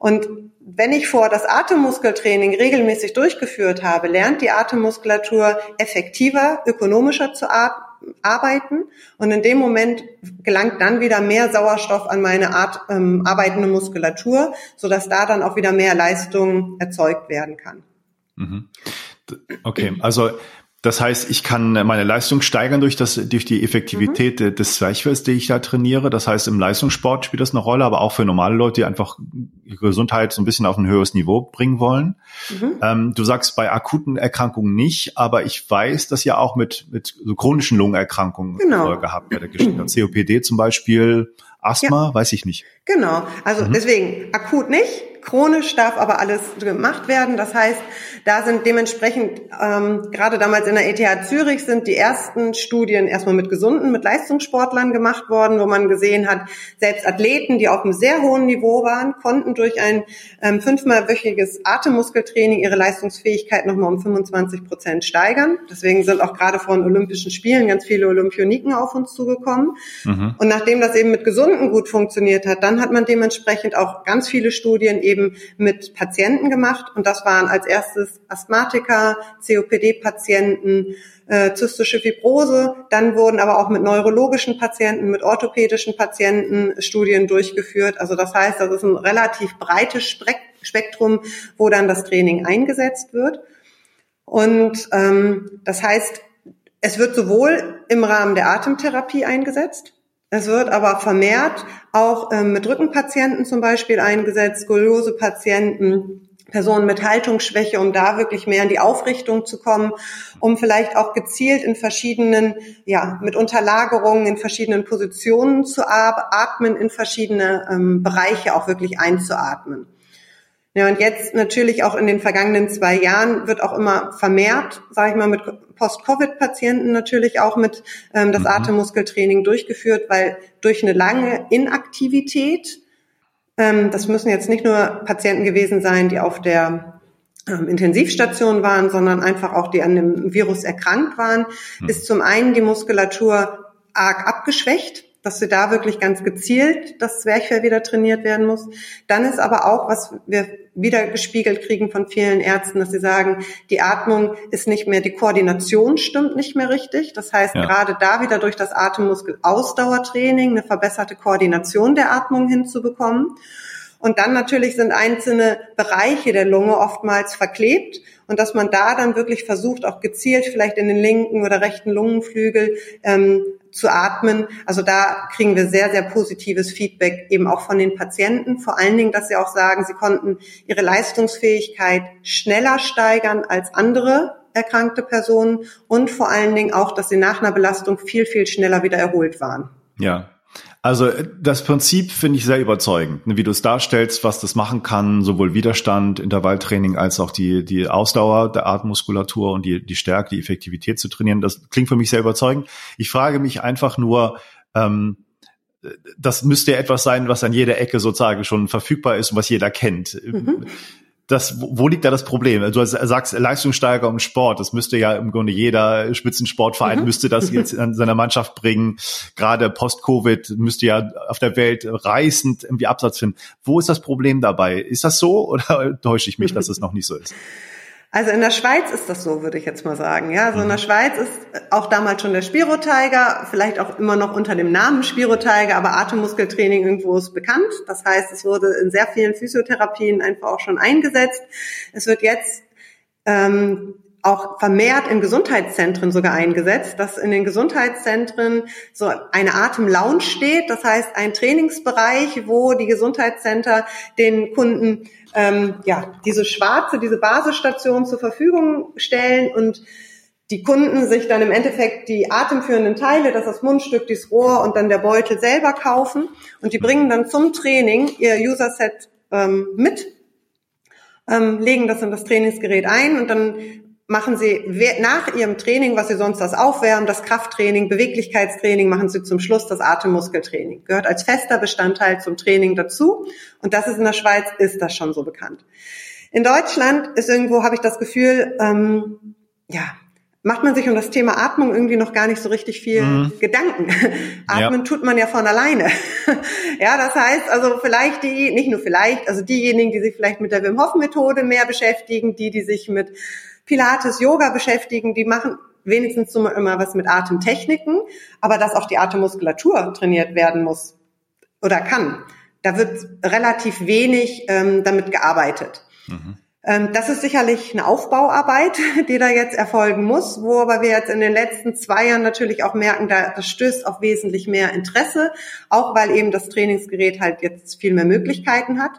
Und wenn ich vor das Atemmuskeltraining regelmäßig durchgeführt habe, lernt die Atemmuskulatur effektiver, ökonomischer zu arbeiten. Und in dem Moment gelangt dann wieder mehr Sauerstoff an meine Art, ähm, arbeitende Muskulatur, sodass da dann auch wieder mehr Leistung erzeugt werden kann. Mhm. Okay, also das heißt, ich kann meine Leistung steigern durch das, durch die Effektivität mhm. des Zwerchfells, die ich da trainiere. Das heißt, im Leistungssport spielt das eine Rolle, aber auch für normale Leute, die einfach ihre Gesundheit so ein bisschen auf ein höheres Niveau bringen wollen. Mhm. Ähm, du sagst bei akuten Erkrankungen nicht, aber ich weiß, dass ja auch mit, mit so chronischen Lungenerkrankungen genau. Folge habt bei der Geschichte. (clears throat) COPD zum Beispiel, Asthma, ja. weiß ich nicht. Genau. Also mhm. deswegen akut nicht Chronisch darf aber alles gemacht werden. Das heißt, da sind dementsprechend, ähm, gerade damals in der ETH Zürich sind die ersten Studien erstmal mit gesunden, mit Leistungssportlern gemacht worden, wo man gesehen hat, selbst Athleten, die auf einem sehr hohen Niveau waren, konnten durch ein ähm, fünfmalwöchiges Atemmuskeltraining ihre Leistungsfähigkeit nochmal um 25 Prozent steigern. Deswegen sind auch gerade vor den Olympischen Spielen ganz viele Olympioniken auf uns zugekommen. Mhm. Und nachdem das eben mit Gesunden gut funktioniert hat, dann hat man dementsprechend auch ganz viele Studien eben eben mit Patienten gemacht und das waren als erstes Asthmatiker, COPD-Patienten, äh, zystische Fibrose. Dann wurden aber auch mit neurologischen Patienten, mit orthopädischen Patienten Studien durchgeführt. Also das heißt, das ist ein relativ breites Spektrum, wo dann das Training eingesetzt wird. Und ähm, das heißt, es wird sowohl im Rahmen der Atemtherapie eingesetzt, es wird aber vermehrt auch ähm, mit Rückenpatienten zum Beispiel eingesetzt, Skoliosepatienten, Personen mit Haltungsschwäche, um da wirklich mehr in die Aufrichtung zu kommen, um vielleicht auch gezielt in verschiedenen, ja, mit Unterlagerungen in verschiedenen Positionen zu atmen, in verschiedene ähm, Bereiche auch wirklich einzuatmen. Ja, und jetzt natürlich auch in den vergangenen zwei Jahren wird auch immer vermehrt, sage ich mal, mit Post-Covid-Patienten natürlich auch mit ähm, das mhm. Atemmuskeltraining durchgeführt, weil durch eine lange Inaktivität, das müssen jetzt nicht nur Patienten gewesen sein, die auf der ähm, Intensivstation waren, sondern einfach auch die an dem Virus erkrankt waren, mhm. ist zum einen die Muskulatur arg abgeschwächt dass wir da wirklich ganz gezielt das Zwerchfell wieder trainiert werden muss. Dann ist aber auch, was wir wieder gespiegelt kriegen von vielen Ärzten, dass sie sagen, die Atmung ist nicht mehr, die Koordination stimmt nicht mehr richtig. Das heißt, ja. gerade da wieder durch das Atemmuskelausdauertraining eine verbesserte Koordination der Atmung hinzubekommen. Und dann natürlich sind einzelne Bereiche der Lunge oftmals verklebt und dass man da dann wirklich versucht, auch gezielt vielleicht in den linken oder rechten Lungenflügel ähm, zu atmen. Also da kriegen wir sehr, sehr positives Feedback eben auch von den Patienten. Vor allen Dingen, dass sie auch sagen, sie konnten ihre Leistungsfähigkeit schneller steigern als andere erkrankte Personen und vor allen Dingen auch, dass sie nach einer Belastung viel, viel schneller wieder erholt waren. Ja, also das Prinzip finde ich sehr überzeugend, ne, wie du es darstellst, was das machen kann, sowohl Widerstand, Intervalltraining als auch die, die Ausdauer der Atemmuskulatur und die, die Stärke, die Effektivität zu trainieren. Das klingt für mich sehr überzeugend. Ich frage mich einfach nur, ähm, das müsste ja etwas sein, was an jeder Ecke sozusagen schon verfügbar ist und was jeder kennt. Mhm das, wo liegt da das Problem? Du sagst Leistungssteigerung im Sport. Das müsste ja im Grunde jeder Spitzensportverein mhm. müsste das jetzt an seiner Mannschaft bringen. Gerade post-Covid müsste ja auf der Welt reißend irgendwie Absatz finden. Wo ist das Problem dabei? Ist das so oder täusche ich mich, dass es noch nicht so ist? Also in der Schweiz ist das so, würde ich jetzt mal sagen. Ja, also in der mhm. Schweiz ist auch damals schon der Spiro Tiger, vielleicht auch immer noch unter dem Namen Spiro Tiger, aber Atemmuskeltraining irgendwo ist bekannt. Das heißt, es wurde in sehr vielen Physiotherapien einfach auch schon eingesetzt. Es wird jetzt ähm, auch vermehrt in Gesundheitszentren sogar eingesetzt, dass in den Gesundheitszentren so eine Atemlounge steht. Das heißt, ein Trainingsbereich, wo die Gesundheitszentren den Kunden ähm, ja, diese schwarze, diese Basisstation zur Verfügung stellen und die Kunden sich dann im Endeffekt die atemführenden Teile, das ist das Mundstück, dieses Rohr und dann der Beutel selber kaufen und die bringen dann zum Training ihr User-Set ähm, mit ähm, legen das in das Trainingsgerät ein und dann machen sie nach ihrem Training, was sie sonst das Aufwärmen, das Krafttraining, Beweglichkeitstraining, machen sie zum Schluss das Atemmuskeltraining. Gehört als fester Bestandteil zum Training dazu. Und das ist in der Schweiz, ist das schon so bekannt. In Deutschland ist irgendwo, habe ich das Gefühl, ähm, ja, macht man sich um das Thema Atmung irgendwie noch gar nicht so richtig viel mhm. Gedanken. (laughs) Atmen ja. tut man ja von alleine. (laughs) ja, das heißt also vielleicht die, nicht nur vielleicht, also diejenigen, die sich vielleicht mit der Wim Hof Methode mehr beschäftigen, die, die sich mit Pilates, Yoga beschäftigen, die machen wenigstens immer was mit Atemtechniken, aber dass auch die Atemmuskulatur trainiert werden muss oder kann. Da wird relativ wenig ähm, damit gearbeitet. Mhm. Ähm, das ist sicherlich eine Aufbauarbeit, (laughs) die da jetzt erfolgen muss, wo aber wir jetzt in den letzten zwei Jahren natürlich auch merken, da, das stößt auf wesentlich mehr Interesse, auch weil eben das Trainingsgerät halt jetzt viel mehr Möglichkeiten hat.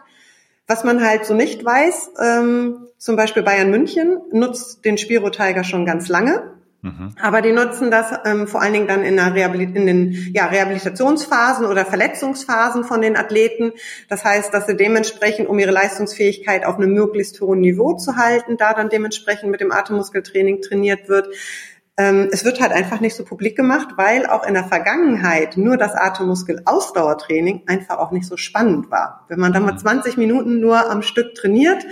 Was man halt so nicht weiß, ähm, zum Beispiel Bayern München nutzt den Spiro Tiger schon ganz lange. Mhm. Aber die nutzen das ähm, vor allen Dingen dann in, der Rehabilit in den ja, Rehabilitationsphasen oder Verletzungsphasen von den Athleten. Das heißt, dass sie dementsprechend, um ihre Leistungsfähigkeit auf einem möglichst hohen Niveau zu halten, da dann dementsprechend mit dem Atemmuskeltraining trainiert wird, es wird halt einfach nicht so publik gemacht, weil auch in der Vergangenheit nur das Atemmuskel-Ausdauertraining einfach auch nicht so spannend war. Wenn man dann mal 20 mhm. Minuten nur am Stück trainiert,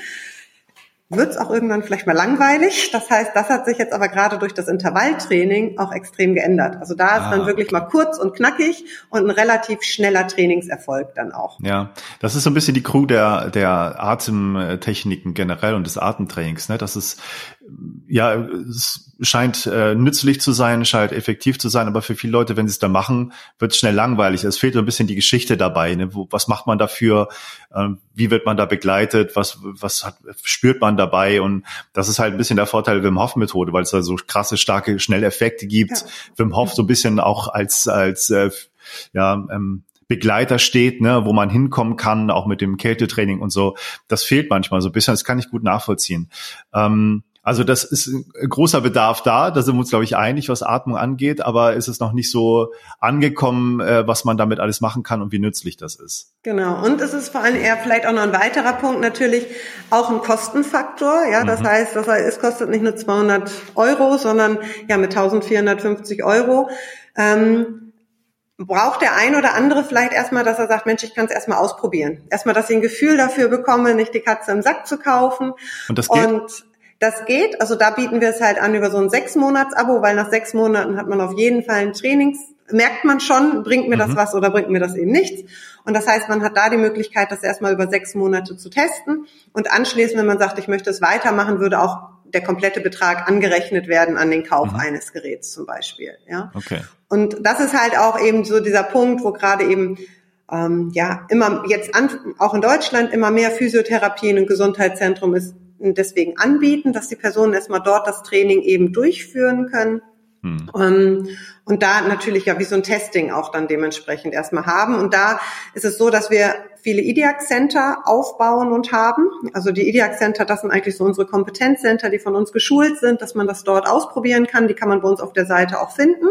wird es auch irgendwann vielleicht mal langweilig. Das heißt, das hat sich jetzt aber gerade durch das Intervalltraining auch extrem geändert. Also da ist ah, dann wirklich mal kurz und knackig und ein relativ schneller Trainingserfolg dann auch. Ja, das ist so ein bisschen die Crew der, der Atemtechniken generell und des Atemtrainings. Ne? Das ist ja, es scheint äh, nützlich zu sein, scheint effektiv zu sein, aber für viele Leute, wenn sie es da machen, wird es schnell langweilig. Es fehlt so ein bisschen die Geschichte dabei. Ne? Wo, was macht man dafür? Ähm, wie wird man da begleitet? Was, was hat, spürt man dabei? Und das ist halt ein bisschen der Vorteil der Wim Hof Methode, weil es da so krasse, starke, schnelle Effekte gibt. Ja. Wim Hof so ein bisschen auch als, als, äh, ja, ähm, Begleiter steht, ne, wo man hinkommen kann, auch mit dem Kältetraining und so. Das fehlt manchmal so ein bisschen. Das kann ich gut nachvollziehen. Ähm, also das ist ein großer Bedarf da, da sind wir uns, glaube ich, einig, was Atmung angeht, aber ist es noch nicht so angekommen, äh, was man damit alles machen kann und wie nützlich das ist. Genau, und es ist vor allem eher vielleicht auch noch ein weiterer Punkt, natürlich auch ein Kostenfaktor. Ja, das mhm. heißt, das heißt, es kostet nicht nur 200 Euro, sondern ja mit 1450 Euro. Ähm, braucht der ein oder andere vielleicht erstmal, dass er sagt, Mensch, ich kann es erstmal ausprobieren. Erstmal, dass ich ein Gefühl dafür bekomme, nicht die Katze im Sack zu kaufen. Und das geht? Und das geht, also da bieten wir es halt an über so ein sechs Monats Abo, weil nach sechs Monaten hat man auf jeden Fall ein Trainings, merkt man schon, bringt mir das mhm. was oder bringt mir das eben nichts. Und das heißt, man hat da die Möglichkeit, das erstmal über sechs Monate zu testen und anschließend, wenn man sagt, ich möchte es weitermachen, würde auch der komplette Betrag angerechnet werden an den Kauf mhm. eines Geräts zum Beispiel. Ja. Okay. Und das ist halt auch eben so dieser Punkt, wo gerade eben ähm, ja immer jetzt an, auch in Deutschland immer mehr Physiotherapien und Gesundheitszentrum ist deswegen anbieten, dass die Personen erstmal dort das Training eben durchführen können. Hm. Ähm, und da natürlich ja wie so ein Testing auch dann dementsprechend erstmal haben. Und da ist es so, dass wir viele IDIAC Center aufbauen und haben. Also die IDIAC Center, das sind eigentlich so unsere Kompetenzcenter, die von uns geschult sind, dass man das dort ausprobieren kann. Die kann man bei uns auf der Seite auch finden.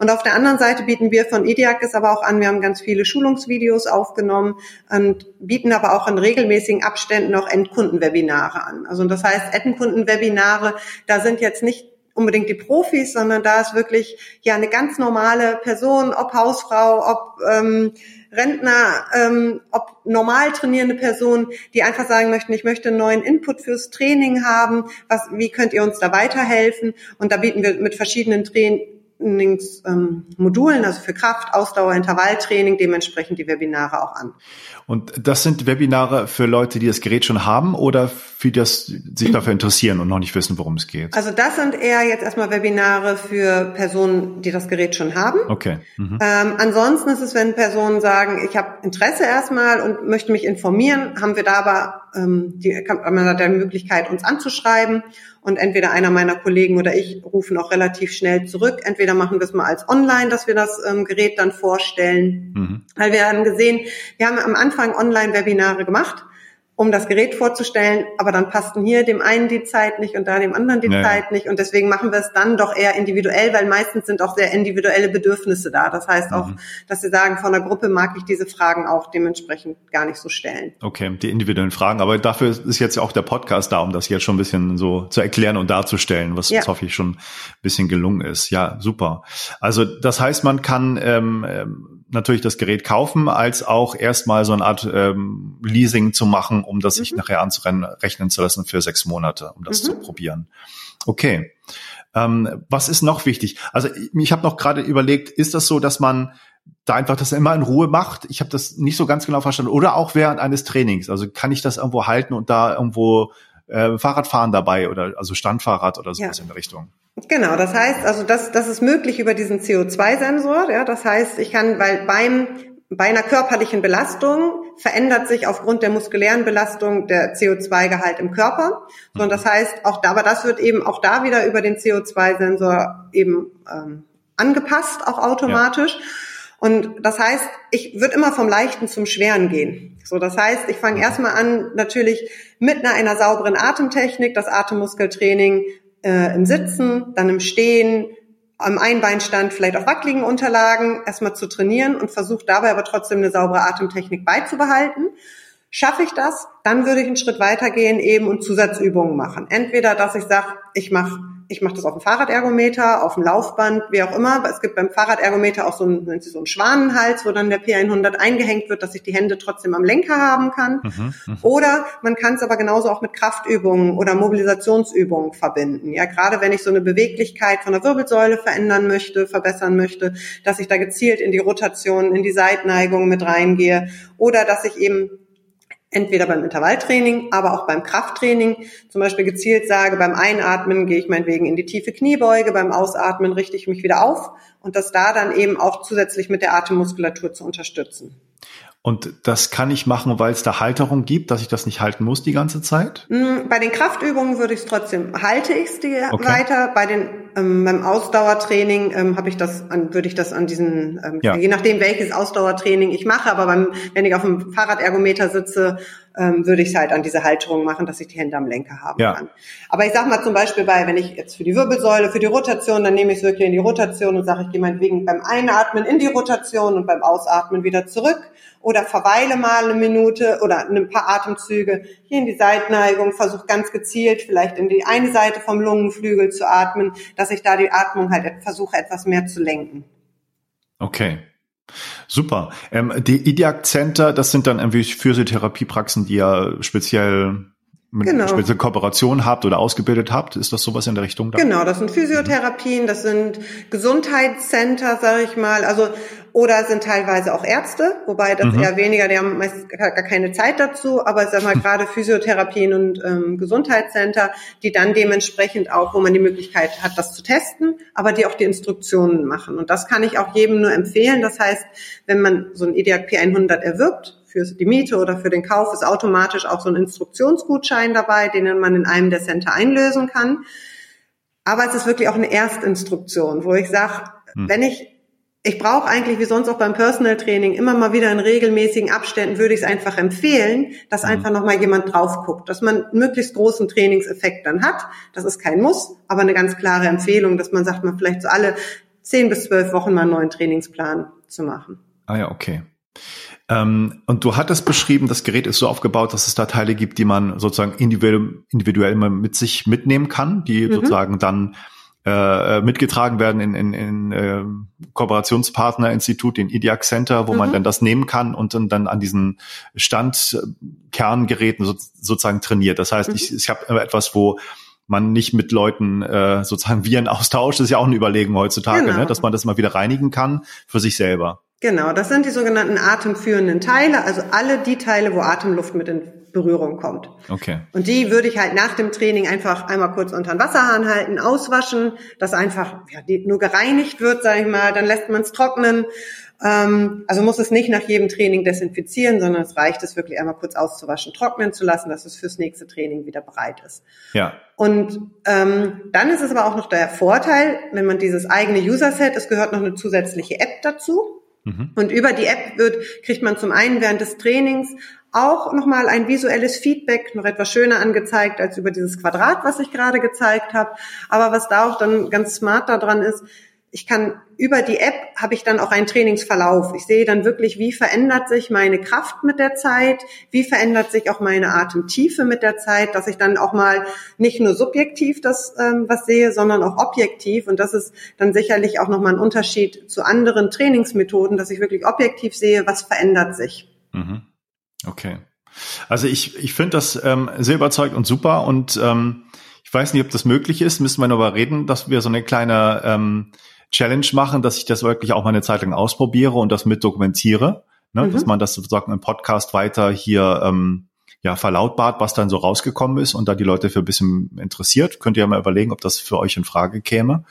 Und auf der anderen Seite bieten wir von IDIAC es aber auch an, wir haben ganz viele Schulungsvideos aufgenommen und bieten aber auch in regelmäßigen Abständen auch Endkundenwebinare an. Also das heißt, Endkundenwebinare, da sind jetzt nicht unbedingt die Profis, sondern da ist wirklich ja eine ganz normale Person, ob Hausfrau, ob ähm, Rentner, ähm, ob normal trainierende Personen, die einfach sagen möchten, ich möchte einen neuen Input fürs Training haben, was, wie könnt ihr uns da weiterhelfen? Und da bieten wir mit verschiedenen Trainern Trainingsmodulen, also für Kraft, Ausdauer, Intervalltraining, dementsprechend die Webinare auch an. Und das sind Webinare für Leute, die das Gerät schon haben oder für das sich dafür interessieren und noch nicht wissen, worum es geht? Also das sind eher jetzt erstmal Webinare für Personen, die das Gerät schon haben. Okay. Mhm. Ähm, ansonsten ist es, wenn Personen sagen, ich habe Interesse erstmal und möchte mich informieren, haben wir da aber die, man hat die Möglichkeit, uns anzuschreiben und entweder einer meiner Kollegen oder ich rufen auch relativ schnell zurück. Entweder machen wir es mal als online, dass wir das ähm, Gerät dann vorstellen. Mhm. Weil wir haben gesehen, wir haben am Anfang Online-Webinare gemacht um das Gerät vorzustellen, aber dann passten hier dem einen die Zeit nicht und da dem anderen die ja. Zeit nicht. Und deswegen machen wir es dann doch eher individuell, weil meistens sind auch sehr individuelle Bedürfnisse da. Das heißt auch, mhm. dass sie sagen, von der Gruppe mag ich diese Fragen auch dementsprechend gar nicht so stellen. Okay, die individuellen Fragen. Aber dafür ist jetzt auch der Podcast da, um das jetzt schon ein bisschen so zu erklären und darzustellen, was ja. hoffe ich schon ein bisschen gelungen ist. Ja, super. Also das heißt, man kann ähm, ähm natürlich das Gerät kaufen, als auch erstmal so eine Art ähm, Leasing zu machen, um das mhm. sich nachher anzurechnen zu lassen für sechs Monate, um das mhm. zu probieren. Okay. Ähm, was ist noch wichtig? Also ich, ich habe noch gerade überlegt, ist das so, dass man da einfach das immer in Ruhe macht? Ich habe das nicht so ganz genau verstanden. Oder auch während eines Trainings. Also kann ich das irgendwo halten und da irgendwo äh, Fahrradfahren dabei oder also Standfahrrad oder sowas ja. in der Richtung? Genau, das heißt, also das, das ist möglich über diesen CO2-Sensor. Ja, das heißt, ich kann, weil beim bei einer körperlichen Belastung verändert sich aufgrund der muskulären Belastung der CO2-Gehalt im Körper. So, und das heißt, auch da, aber das wird eben auch da wieder über den CO2-Sensor eben ähm, angepasst, auch automatisch. Ja. Und das heißt, ich würde immer vom Leichten zum Schweren gehen. So, das heißt, ich fange erstmal an, natürlich mit einer, einer sauberen Atemtechnik, das Atemmuskeltraining äh, im Sitzen, dann im Stehen, am Einbeinstand vielleicht auf wackeligen Unterlagen erstmal zu trainieren und versuche dabei aber trotzdem eine saubere Atemtechnik beizubehalten. Schaffe ich das, dann würde ich einen Schritt weitergehen eben und Zusatzübungen machen. Entweder, dass ich sage, ich mache ich mache das auf dem Fahrradergometer, auf dem Laufband, wie auch immer. Es gibt beim Fahrradergometer auch so einen, so einen Schwanenhals, wo dann der P100 eingehängt wird, dass ich die Hände trotzdem am Lenker haben kann. Mhm, mhm, oder man kann es aber genauso auch mit Kraftübungen oder Mobilisationsübungen verbinden. Ja, gerade wenn ich so eine Beweglichkeit von der Wirbelsäule verändern möchte, verbessern möchte, dass ich da gezielt in die Rotation, in die Seitneigung mit reingehe oder dass ich eben entweder beim Intervalltraining, aber auch beim Krafttraining zum Beispiel gezielt sage, beim Einatmen gehe ich meinetwegen in die tiefe Kniebeuge, beim Ausatmen richte ich mich wieder auf und das da dann eben auch zusätzlich mit der Atemmuskulatur zu unterstützen. Und das kann ich machen, weil es da Halterung gibt, dass ich das nicht halten muss die ganze Zeit? Mm, bei den Kraftübungen würde ich es trotzdem, halte ich es okay. weiter. Bei den ähm, beim Ausdauertraining ähm, habe ich das an, würde ich das an diesen, ähm, ja. je nachdem welches Ausdauertraining ich mache, aber beim, wenn ich auf dem Fahrradergometer sitze, ähm, würde ich es halt an diese Halterung machen, dass ich die Hände am Lenker haben ja. kann. Aber ich sag mal zum Beispiel bei, wenn ich jetzt für die Wirbelsäule, für die Rotation, dann nehme ich es wirklich in die Rotation und sage, ich gehe meinetwegen beim Einatmen in die Rotation und beim Ausatmen wieder zurück oder verweile mal eine Minute oder ein paar Atemzüge hier in die Seitneigung, versuche ganz gezielt vielleicht in die eine Seite vom Lungenflügel zu atmen, dass ich da die Atmung halt versuche etwas mehr zu lenken. Okay. Super. Ähm, die IDIAC Center, das sind dann irgendwie Physiotherapiepraxen, die ja speziell mit genau. spezielle Kooperation habt oder ausgebildet habt? Ist das sowas in der Richtung? Da? Genau, das sind Physiotherapien, das sind Gesundheitscenter, sage ich mal, also oder sind teilweise auch Ärzte, wobei das mhm. eher weniger, die haben meist gar keine Zeit dazu, aber sag mal gerade Physiotherapien und ähm, Gesundheitscenter, die dann dementsprechend auch, wo man die Möglichkeit hat, das zu testen, aber die auch die Instruktionen machen. Und das kann ich auch jedem nur empfehlen. Das heißt, wenn man so ein EDAC P100 erwirbt, für die Miete oder für den Kauf ist automatisch auch so ein Instruktionsgutschein dabei, den man in einem der Center einlösen kann. Aber es ist wirklich auch eine Erstinstruktion, wo ich sage, hm. wenn ich ich brauche eigentlich wie sonst auch beim Personal Training immer mal wieder in regelmäßigen Abständen würde ich es einfach empfehlen, dass mhm. einfach noch mal jemand drauf guckt, dass man möglichst großen Trainingseffekt dann hat. Das ist kein Muss, aber eine ganz klare Empfehlung, dass man sagt, man vielleicht so alle zehn bis zwölf Wochen mal einen neuen Trainingsplan zu machen. Ah ja, okay. Ähm, und du hattest beschrieben, das Gerät ist so aufgebaut, dass es da Teile gibt, die man sozusagen individuell, individuell mit sich mitnehmen kann, die mhm. sozusagen dann äh, mitgetragen werden in, in, in äh, Kooperationspartnerinstitut, den IDIAC Center, wo mhm. man dann das nehmen kann und dann, dann an diesen Standkerngeräten so, sozusagen trainiert. Das heißt, mhm. ich, ich habe etwas, wo man nicht mit Leuten äh, sozusagen Viren austauscht, das ist ja auch eine Überlegung heutzutage, genau. ne? dass man das mal wieder reinigen kann für sich selber. Genau, das sind die sogenannten atemführenden Teile, also alle die Teile, wo Atemluft mit in Berührung kommt. Okay. Und die würde ich halt nach dem Training einfach einmal kurz unter den Wasserhahn halten, auswaschen, dass einfach ja, nur gereinigt wird, sage ich mal, dann lässt man es trocknen. Ähm, also muss es nicht nach jedem Training desinfizieren, sondern es reicht es wirklich einmal kurz auszuwaschen, trocknen zu lassen, dass es fürs nächste Training wieder bereit ist. Ja. Und ähm, dann ist es aber auch noch der Vorteil, wenn man dieses eigene User-Set, es gehört noch eine zusätzliche App dazu. Mhm. Und über die App wird, kriegt man zum einen während des Trainings auch nochmal ein visuelles Feedback, noch etwas schöner angezeigt als über dieses Quadrat, was ich gerade gezeigt habe. Aber was da auch dann ganz smart daran ist, ich kann über die App habe ich dann auch einen Trainingsverlauf. Ich sehe dann wirklich, wie verändert sich meine Kraft mit der Zeit, wie verändert sich auch meine Atemtiefe mit der Zeit, dass ich dann auch mal nicht nur subjektiv das ähm, was sehe, sondern auch objektiv. Und das ist dann sicherlich auch nochmal ein Unterschied zu anderen Trainingsmethoden, dass ich wirklich objektiv sehe, was verändert sich. Mhm. Okay. Also ich, ich finde das ähm, sehr überzeugt und super und ähm, ich weiß nicht, ob das möglich ist, müssen wir darüber reden, dass wir so eine kleine ähm, Challenge machen, dass ich das wirklich auch mal eine Zeit lang ausprobiere und das mit dokumentiere, ne? Mhm. dass man das sozusagen im Podcast weiter hier ähm, ja verlautbart, was dann so rausgekommen ist und da die Leute für ein bisschen interessiert. Könnt ihr ja mal überlegen, ob das für euch in Frage käme.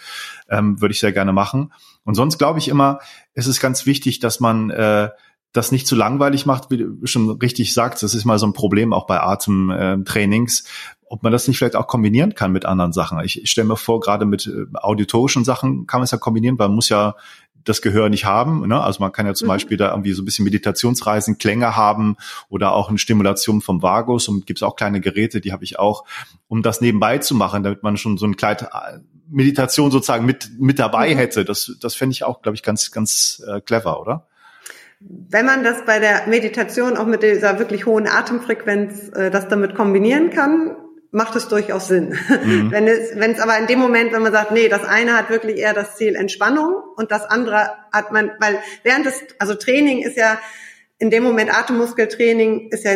Ähm, Würde ich sehr gerne machen. Und sonst glaube ich immer, es ist ganz wichtig, dass man äh, das nicht zu langweilig macht, wie du schon richtig sagst. Das ist mal so ein Problem auch bei Atemtrainings, ob man das nicht vielleicht auch kombinieren kann mit anderen Sachen. Ich, ich stelle mir vor, gerade mit äh, auditorischen Sachen kann man es ja kombinieren, weil man muss ja das Gehör nicht haben. Ne? Also man kann ja zum mhm. Beispiel da irgendwie so ein bisschen Meditationsreisen, Klänge haben oder auch eine Stimulation vom Vagus und gibt es auch kleine Geräte, die habe ich auch, um das nebenbei zu machen, damit man schon so ein kleid äh, Meditation sozusagen mit mit dabei mhm. hätte. Das das fände ich auch, glaube ich, ganz ganz äh, clever, oder? Wenn man das bei der Meditation auch mit dieser wirklich hohen Atemfrequenz äh, das damit kombinieren kann, macht es durchaus Sinn. Mhm. (laughs) Wenn es, wenn es aber in dem Moment, wenn man sagt, nee, das eine hat wirklich eher das Ziel Entspannung und das andere hat man, weil während des, also Training ist ja in dem Moment Atemmuskeltraining ist ja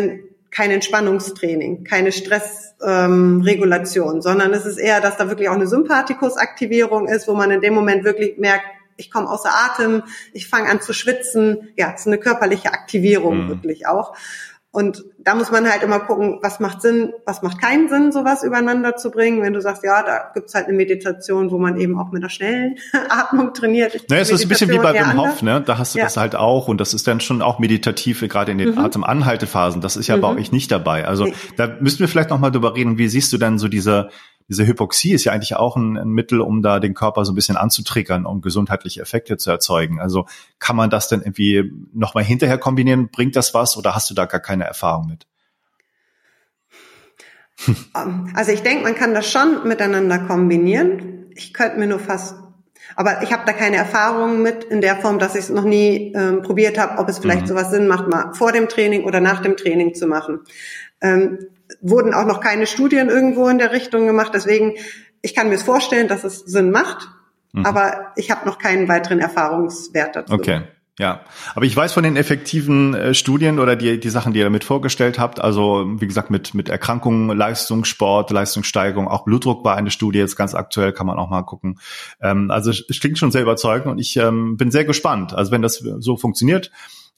kein Entspannungstraining, keine Stressregulation, ähm, sondern es ist eher, dass da wirklich auch eine Sympathikusaktivierung ist, wo man in dem Moment wirklich merkt, ich komme außer Atem, ich fange an zu schwitzen. Ja, es ist eine körperliche Aktivierung mhm. wirklich auch. Und da muss man halt immer gucken, was macht Sinn, was macht keinen Sinn, sowas übereinander zu bringen. Wenn du sagst, ja, da gibt's halt eine Meditation, wo man eben auch mit einer schnellen (laughs) Atmung trainiert. Ich naja, es ist ein bisschen wie bei Wim Hof, ne? Da hast du ja. das halt auch und das ist dann schon auch meditativ, gerade in den mhm. Atemanhaltephasen. Das ist ja mhm. bei euch nicht dabei. Also nee. da müssten wir vielleicht noch mal drüber reden. Wie siehst du denn so diese diese Hypoxie ist ja eigentlich auch ein, ein, Mittel, um da den Körper so ein bisschen anzutriggern, um gesundheitliche Effekte zu erzeugen. Also kann man das denn irgendwie nochmal hinterher kombinieren? Bringt das was oder hast du da gar keine Erfahrung mit? (laughs) Ähm, also ich denke, man kann das schon miteinander kombinieren. Ich könnte mir nur fast, aber ich habe da keine Erfahrung mit in der Form, dass ich es noch nie ähm, probiert habe, ob es vielleicht mhm. sowas Sinn macht, mal vor dem Training oder nach dem Training zu machen. Ähm, wurden auch noch keine Studien irgendwo in der Richtung gemacht. Deswegen, ich kann mir vorstellen, dass es Sinn macht, mhm. aber ich habe noch keinen weiteren Erfahrungswert dazu. Okay. Ja, aber ich weiß von den effektiven äh, Studien oder die, die Sachen, die ihr damit vorgestellt habt, also wie gesagt mit, mit Erkrankungen, Leistungssport, Leistungssteigerung, auch Blutdruck war eine Studie, jetzt ganz aktuell, kann man auch mal gucken. Ähm, also es klingt schon sehr überzeugend und ich ähm, bin sehr gespannt. Also wenn das so funktioniert,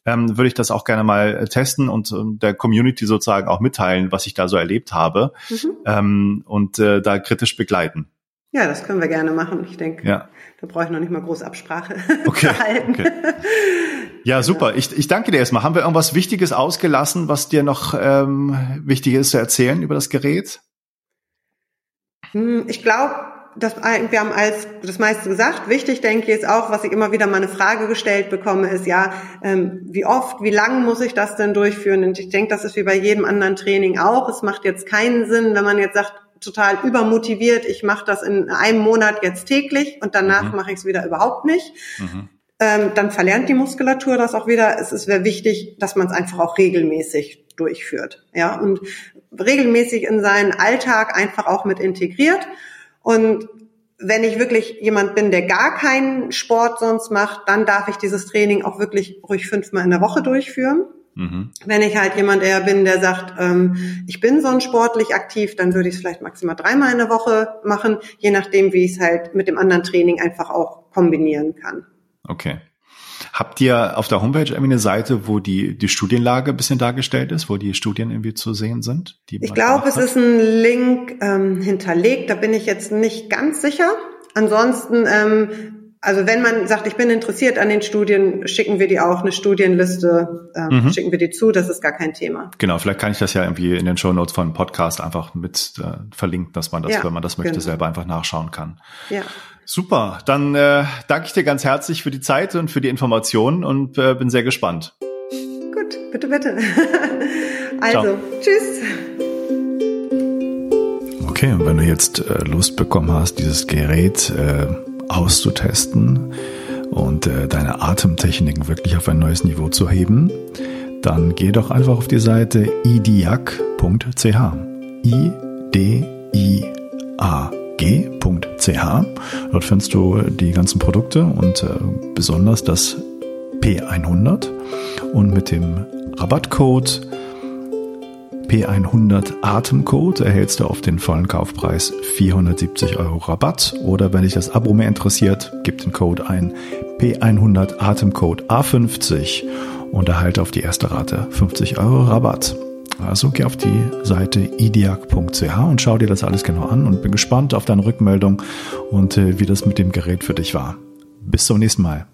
ähm, würde ich das auch gerne mal äh, testen und äh, der Community sozusagen auch mitteilen, was ich da so erlebt habe mhm. ähm, und äh, da kritisch begleiten. Ja, das können wir gerne machen. Ich denke, ja. da brauche ich noch nicht mal große Absprache (laughs) okay. okay. Ja, super. Ich, ich danke dir erstmal. Haben wir irgendwas Wichtiges ausgelassen, was dir noch ähm, wichtig ist zu erzählen über das Gerät? Hm, ich glaube, das, wir haben als das meiste gesagt. Wichtig, denke ich, ist auch, was ich immer wieder mal eine Frage gestellt bekomme, ist ja, ähm, wie oft, wie lang muss ich das denn durchführen? Und ich denke, das ist wie bei jedem anderen Training auch. Es macht jetzt keinen Sinn, wenn man jetzt sagt, total übermotiviert, ich mache das in einem Monat jetzt täglich und danach mhm. mache ich es wieder überhaupt nicht. Mhm. Ähm, dann verlernt die Muskulatur das auch wieder. Es ist sehr wichtig, dass man es einfach auch regelmäßig durchführt. Ja, und regelmäßig in seinen Alltag einfach auch mit integriert. Und wenn ich wirklich jemand bin, der gar keinen Sport sonst macht, dann darf ich dieses Training auch wirklich ruhig fünfmal in der Woche durchführen. Mhm. Wenn ich halt jemand eher bin, der sagt, ähm, ich bin so sportlich aktiv, dann würde ich es vielleicht maximal dreimal in der Woche machen, je nachdem, wie ich es halt mit dem anderen Training einfach auch kombinieren kann. Okay. Habt ihr auf der Homepage irgendwie eine Seite, wo die, die Studienlage ein bisschen dargestellt ist, wo die Studien irgendwie zu sehen sind? ich glaube, es ist ein Link ähm, hinterlegt, da bin ich jetzt nicht ganz sicher. Ansonsten, ähm, also wenn man sagt, ich bin interessiert an den Studien, schicken wir die auch eine Studienliste, ähm, mhm. schicken wir die zu, das ist gar kein Thema. Genau, vielleicht kann ich das ja irgendwie in den Show Notes von Podcast einfach mit äh, verlinken, dass man das, ja, wenn man das möchte, genau. selber einfach nachschauen kann. Ja. Super, dann äh, danke ich dir ganz herzlich für die Zeit und für die Informationen und äh, bin sehr gespannt. Gut, bitte, bitte. (laughs) Also, Ciao. tschüss. Okay, und wenn du jetzt äh, Lust bekommen hast, dieses Gerät äh, auszutesten und äh, deine Atemtechniken wirklich auf ein neues Niveau zu heben, dann geh doch einfach auf die Seite idiac.ch. I D I A g.ch. Dort findest du die ganzen Produkte und äh, besonders das P100 und mit dem Rabattcode P100 Atemcode erhältst du auf den vollen Kaufpreis 470 Euro Rabatt oder wenn dich das Abo mehr interessiert, gib den Code ein P100 Atemcode A50 und erhalte auf die erste Rate 50 Euro Rabatt. Also geh auf die Seite idiac.ch und schau dir das alles genau an und bin gespannt auf deine Rückmeldung und äh, wie das mit dem Gerät für dich war. Bis zum nächsten Mal.